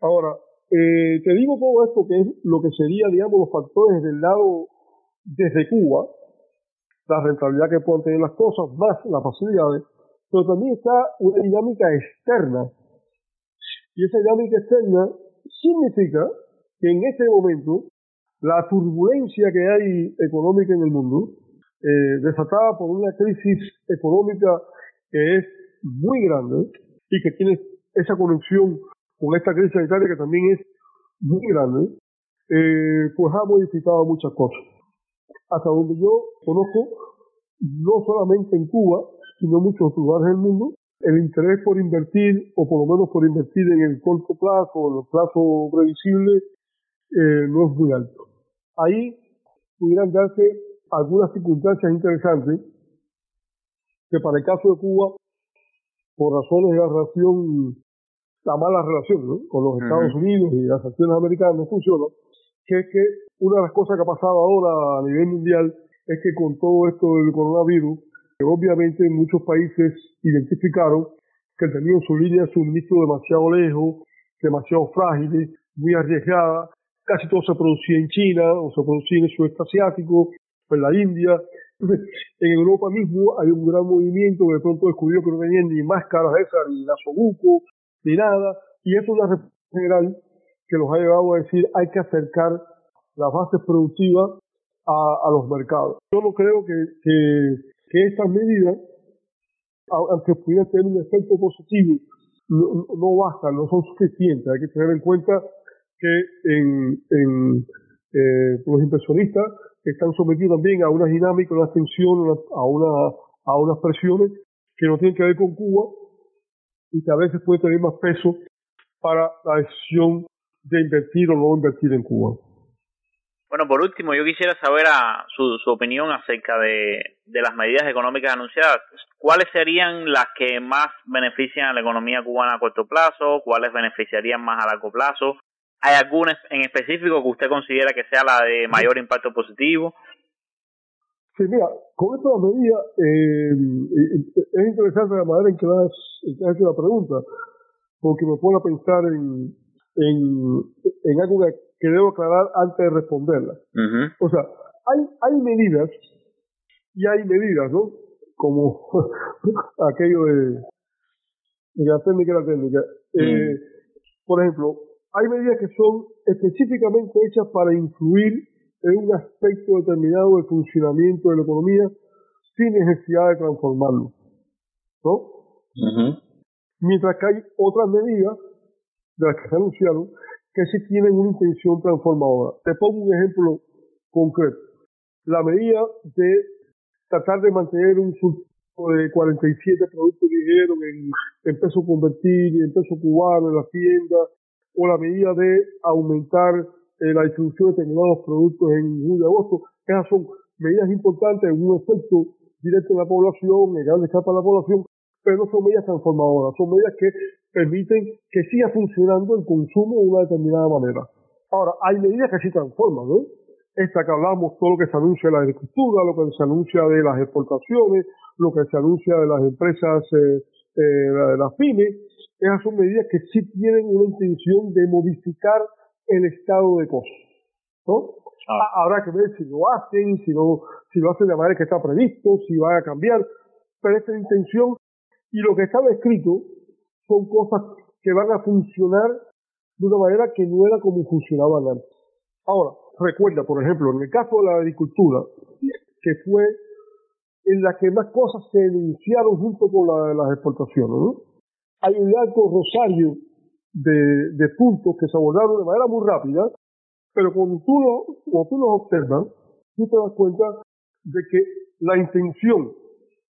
[SPEAKER 3] Ahora, eh, te digo todo esto que es lo que sería, digamos, los factores del lado desde Cuba, la rentabilidad que puedan tener las cosas, más las facilidades, pero también está una dinámica externa. Y esa dinámica externa significa que en este momento la turbulencia que hay económica en el mundo, eh, desatada por una crisis económica que es muy grande y que tiene esa conexión con esta crisis sanitaria que también es muy grande, eh, pues ha modificado muchas cosas. Hasta donde yo conozco, no solamente en Cuba, sino en muchos lugares del mundo, el interés por invertir, o por lo menos por invertir en el corto plazo, o en el plazo previsible, eh, no es muy alto. Ahí pudieran darse algunas circunstancias interesantes que para el caso de Cuba, por razones de la relación la mala relación con los Estados Unidos y las acciones americanas no funciona, que es que una de las cosas que ha pasado ahora a nivel mundial es que con todo esto del coronavirus, obviamente muchos países identificaron que tenían su línea de suministro demasiado lejos, demasiado frágiles, muy arriesgada, casi todo se producía en China o se producía en el sudeste asiático, en la India. En Europa mismo hay un gran movimiento que de pronto descubrió que no tenían ni máscaras esas, ni nasobuco, ni nada, y eso es una respuesta general que los ha llevado a decir hay que acercar las bases productivas a, los mercados. Yo no creo que, que, estas medidas, aunque pudieran tener un efecto positivo, no, no, bastan, no son suficientes. Hay que tener en cuenta que en, en eh, los inversionistas están sometidos también a una dinámica, una tensión, a, una, a unas presiones que no tienen que ver con Cuba, y que a veces puede tener más peso para la decisión de invertir o no invertir en Cuba.
[SPEAKER 2] Bueno, por último, yo quisiera saber a su, su opinión acerca de, de las medidas económicas anunciadas. ¿Cuáles serían las que más benefician a la economía cubana a corto plazo? ¿Cuáles beneficiarían más a largo plazo? ¿Hay alguna en específico que usted considera que sea la de mayor impacto positivo?
[SPEAKER 3] Sí, mira, con esta medida eh, es interesante la manera en que has, hecho la pregunta, porque me pone a pensar en, en, en algo que, debo aclarar antes de responderla. O sea, hay, hay medidas y hay medidas, ¿no? Como aquello de, de, la técnica la técnica. Eh, por ejemplo, hay medidas que son específicamente hechas para influir en un aspecto determinado del funcionamiento de la economía sin necesidad de transformarlo. ¿no?
[SPEAKER 2] Uh -huh.
[SPEAKER 3] Mientras que hay otras medidas de las que se anunciaron que sí tienen una intención transformadora. Te pongo un ejemplo concreto. La medida de tratar de mantener un de 47 productos ligeros en, en peso convertido y en peso cubano en las tiendas, o la medida de aumentar eh, la distribución de determinados productos en julio y agosto. Esas son medidas importantes en un efecto directo en la población, en gran escala de la población, pero no son medidas transformadoras, son medidas que permiten que siga funcionando el consumo de una determinada manera. Ahora, hay medidas que sí transforman, ¿no? Esta que hablamos, todo lo que se anuncia de la agricultura, lo que se anuncia de las exportaciones, lo que se anuncia de las empresas, eh, eh, de las pymes, esas son medidas que sí tienen una intención de modificar el estado de cosas. ¿no? Ah. Habrá que ver si lo hacen, si, no, si lo hacen de manera que está previsto, si va a cambiar, pero esta es la intención y lo que estaba escrito son cosas que van a funcionar de una manera que no era como funcionaban antes. Ahora, recuerda, por ejemplo, en el caso de la agricultura, que fue en la que más cosas se denunciaron junto con la las exportaciones, ¿no? hay un largo rosario de, puntos que se abordaron de manera muy rápida, pero cuando tú, lo, cuando tú los observas, tú te das cuenta de que la intención,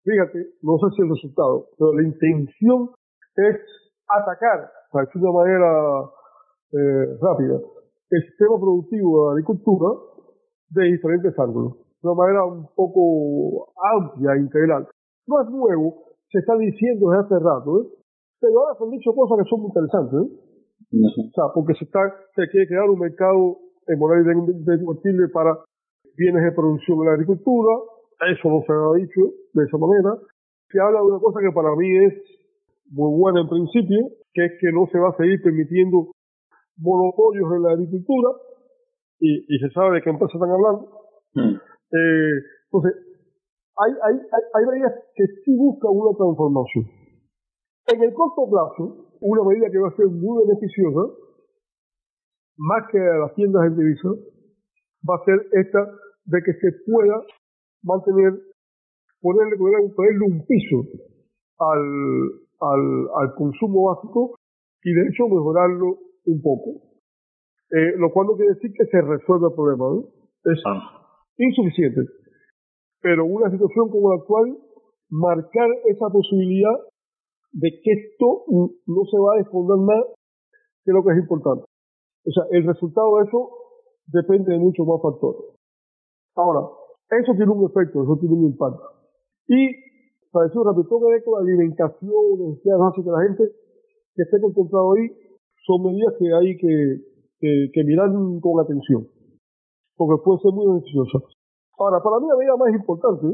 [SPEAKER 3] fíjate, no sé si el resultado, pero la intención es atacar, para decir de una manera eh, rápida, el sistema productivo de la agricultura de diferentes ángulos, de una manera un poco amplia, e integral. No es nuevo, se está diciendo desde hace rato, ¿eh? Pero ahora se han dicho cosas que son muy interesantes, ¿eh? O sea, porque se, está, se quiere crear un mercado en de para bienes de producción en la agricultura. Eso no se ha dicho de esa manera. Se habla de una cosa que para mí es muy buena en principio, que es que no se va a seguir permitiendo monopolios en la agricultura, y, y se sabe de qué empresa están hablando. Mm. Eh, entonces, hay, hay, hay, hay medidas que sí buscan una transformación. En el corto plazo, una medida que va a ser muy beneficiosa, más que a las tiendas en divisa, va a ser esta de que se pueda mantener, ponerle, ponerle un piso al, al, al consumo básico y de hecho mejorarlo un poco. Eh, lo cual no quiere decir que se resuelva el problema, Es ah. insuficiente. Pero una situación como la actual, marcar esa posibilidad de que esto no se va a desfondar más que lo que es importante. O sea, el resultado de eso depende de muchos más factores. Ahora, eso tiene un efecto, eso tiene un impacto. Y, para decir rápido, todo que ver con la alimentación, básicas de la gente que esté concentrado ahí, son medidas que hay que, que, mirar con atención, porque puede ser muy beneficiosa. Ahora, para mí la medida más importante,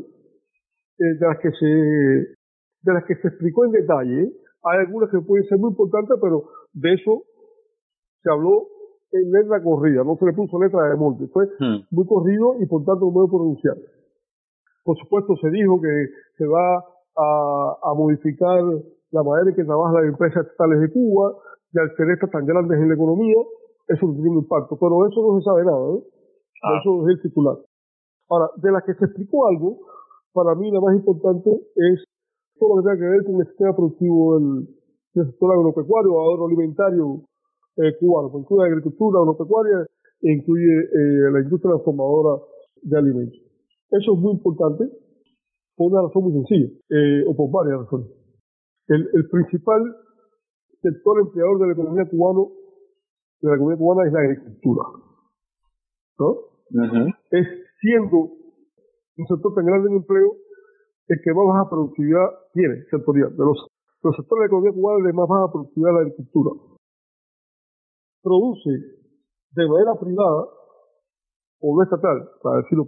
[SPEAKER 3] eh, de las que se de las que se explicó en detalle. Hay algunas que pueden ser muy importantes, pero de eso se habló en letra corrida, no se le puso letra de monte, fue hmm. muy corrido y por tanto no puedo pronunciar. Por supuesto se dijo que se va a, modificar la manera en que trabajan las empresas estatales de Cuba y al ser estas tan grandes en la economía, eso no tiene un impacto, pero eso no se sabe nada, ¿eh? Ah. Eso es el titular. Ahora, de las que se explicó algo, para mí la más importante es todo lo que tenga que ver con el sistema productivo del, sector agropecuario o agroalimentario eh, cubano, pues incluye agricultura agropecuaria e incluye eh, la industria transformadora de alimentos. Eso es muy importante por una razón muy sencilla, eh, o por varias razones. El, el, principal sector empleador de la economía cubana, de la economía cubana es la agricultura. ¿no? Es siendo un sector tan grande en empleo, el que más baja productividad tiene sectorial. De los, los sectores de la economía cubana de más baja productividad la agricultura. Produce de manera privada o no estatal, para decirlo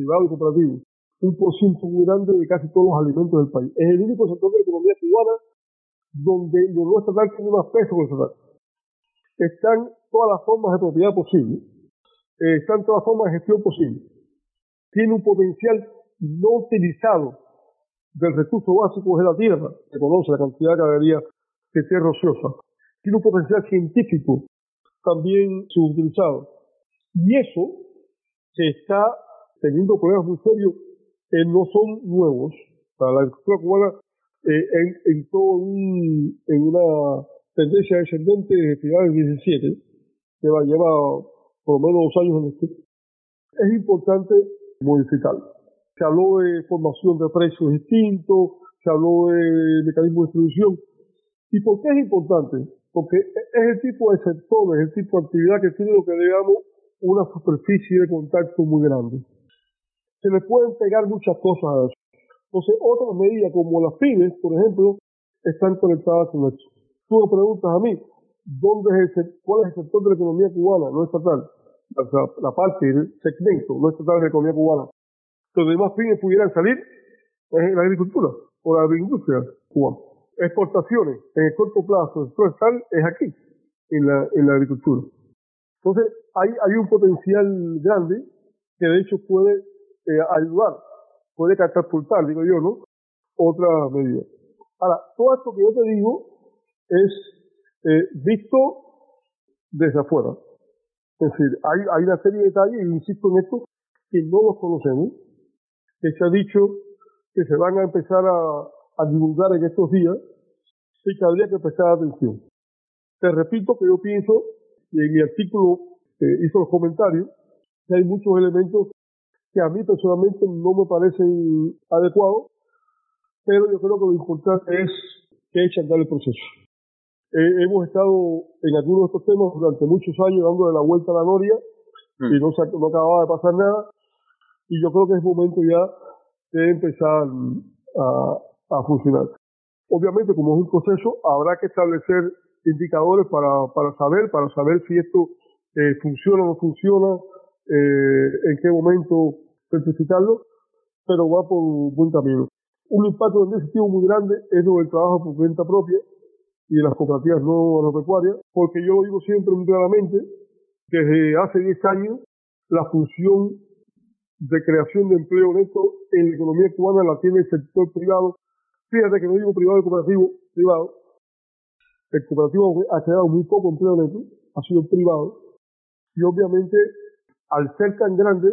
[SPEAKER 3] privado y cooperativo, un porcentaje muy grande de casi todos los alimentos del país. Es el único sector de la economía cubana donde lo no estatal tiene más peso que el estatal. Están todas las formas de propiedad posible, eh, están todas las formas de gestión posible. Tiene un potencial no utilizado del recurso básico de la tierra, se conoce la cantidad de galería de tierra ociosa, tiene un potencial científico también subutilizado. Y eso se está teniendo problemas muy serios, que no son nuevos para la agricultura cubana eh, en, en todo un, en una tendencia descendente de finales del 17, lleva, lleva por lo menos dos años en esto, es importante modificarlo. Se habló de formación de precios distintos, se habló de mecanismo de distribución. ¿Y por qué es importante? Porque es el tipo de sector, es el tipo de actividad que tiene lo que digamos una superficie de contacto muy grande. Se le pueden pegar muchas cosas a eso. Entonces, otras medidas como las pymes, por ejemplo, están conectadas con eso. Tú me preguntas a mí, ¿dónde es el, ¿cuál es el sector de la economía cubana no estatal? La parte, el segmento no estatal de la economía cubana. Donde más pymes pudieran salir es en la agricultura o la agroindustria cubana. Exportaciones en el corto plazo, el estatal es aquí, en la, en la agricultura. Entonces, hay, hay un potencial grande que de hecho puede eh, ayudar, puede catapultar, digo yo, ¿no? Otra medida. Ahora, todo esto que yo te digo es eh, visto desde afuera. Es decir, hay, hay una serie de detalles, insisto en esto, que no los conocemos, que se ha dicho que se van a empezar a, a divulgar en estos días y que habría que prestar atención. Te repito que yo pienso, y en mi artículo eh, hizo los comentarios, que hay muchos elementos que a mí personalmente no me parecen adecuados, pero yo creo que lo importante es que echan dar el proceso. Eh, hemos estado en algunos de estos temas durante muchos años dándole la vuelta a la noria y mm. no, no acababa de pasar nada y yo creo que es momento ya de empezar a, a funcionar. Obviamente, como es un proceso, habrá que establecer indicadores para, para saber, para saber si esto eh, funciona o no funciona, eh, en qué momento certificarlo, pero va por buen camino. Un impacto positivo muy grande es lo del trabajo por cuenta propia y de las cooperativas no agropecuarias, porque yo lo digo siempre muy claramente, desde hace 10 años la función de creación de empleo neto en la economía cubana la tiene el sector privado. Fíjate que no digo privado y cooperativo, privado. El cooperativo ha creado muy poco empleo neto, ha sido privado. Y obviamente, al ser tan grande,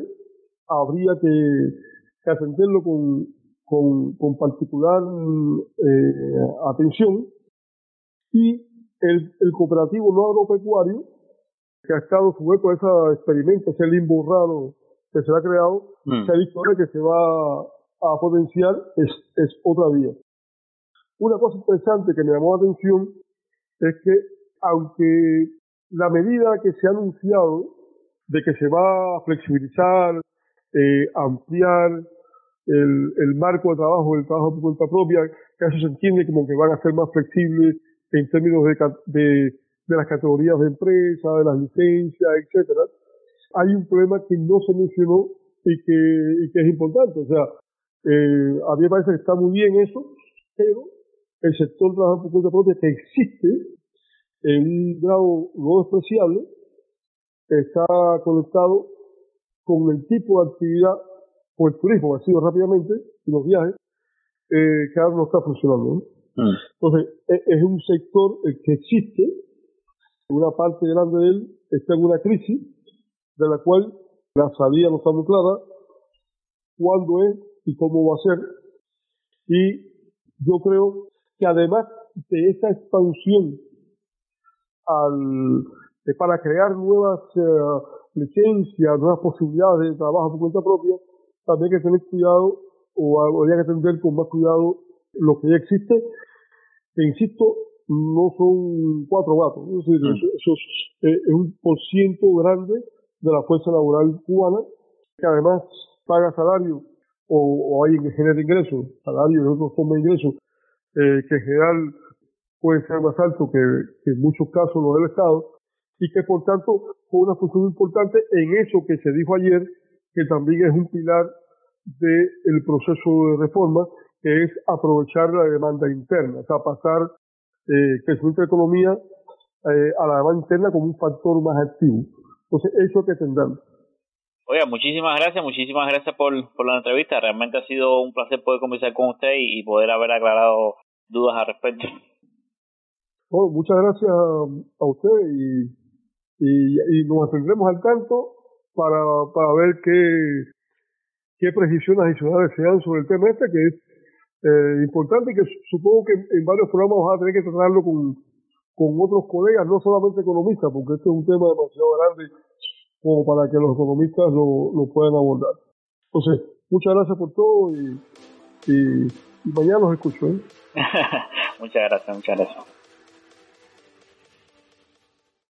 [SPEAKER 3] habría que, atenderlo con, con, particular eh, atención. Y el, el cooperativo no agropecuario, que ha estado sujeto a ese experimento, ese limbo raro que se ha creado, mm. se ha dicho que se va a potenciar, es, es otra vía. Una cosa interesante que me llamó la atención es que, aunque la medida que se ha anunciado de que se va a flexibilizar, eh, ampliar el, el, marco de trabajo, el trabajo por cuenta propia, que eso se entiende como que van a ser más flexibles en términos de, de, de las categorías de empresa, de las licencias, etcétera hay un problema que no se mencionó y que, y que es importante. O sea, eh, a mí me parece que está muy bien eso, pero el sector trabajo por cuenta propia que existe en un grado no despreciable está conectado con el tipo de actividad o el turismo sido rápidamente y los viajes eh, que ahora no está funcionando. Mm. Entonces, e, es un sector que existe, una parte grande de él está en una crisis de la cual la salida no está muy clara, cuándo es y cómo va a ser. Y yo creo que además de esa expansión al, para crear nuevas eh, licencias, nuevas posibilidades de trabajo por cuenta propia, también hay que tener cuidado o habría que atender con más cuidado lo que ya existe, que insisto, no son cuatro gatos, es decir, mm. eso, es, eh, es, un por ciento grande de la fuerza laboral cubana, que además paga salario o, o hay que genera ingresos, salario y otros formas de ingresos, eh, que en general pueden ser más altos que, en muchos casos los del Estado, y que por tanto fue una función importante en eso que se dijo ayer, que también es un pilar del proceso de reforma, que es aprovechar la demanda interna, o sea, pasar eh, que la economía eh, a la demanda interna como un factor más activo. Entonces, eso que tendrán.
[SPEAKER 2] Oiga, muchísimas gracias, muchísimas gracias por, por la entrevista. Realmente ha sido un placer poder conversar con usted y, poder haber aclarado dudas al respecto.
[SPEAKER 3] Bueno, muchas gracias a usted y, y, nos mantendremos al tanto para, para ver qué, qué precisiones adicionales se dan sobre el tema este, que es eh, importante y que supongo que en varios programas vamos a tener que tratarlo con, con otros colegas, no solamente economistas, porque este es un tema demasiado grande como para que los economistas lo, lo puedan abordar. Entonces, muchas gracias por todo y, y, mañana los escucho. ¿eh?
[SPEAKER 2] muchas gracias, muchas gracias.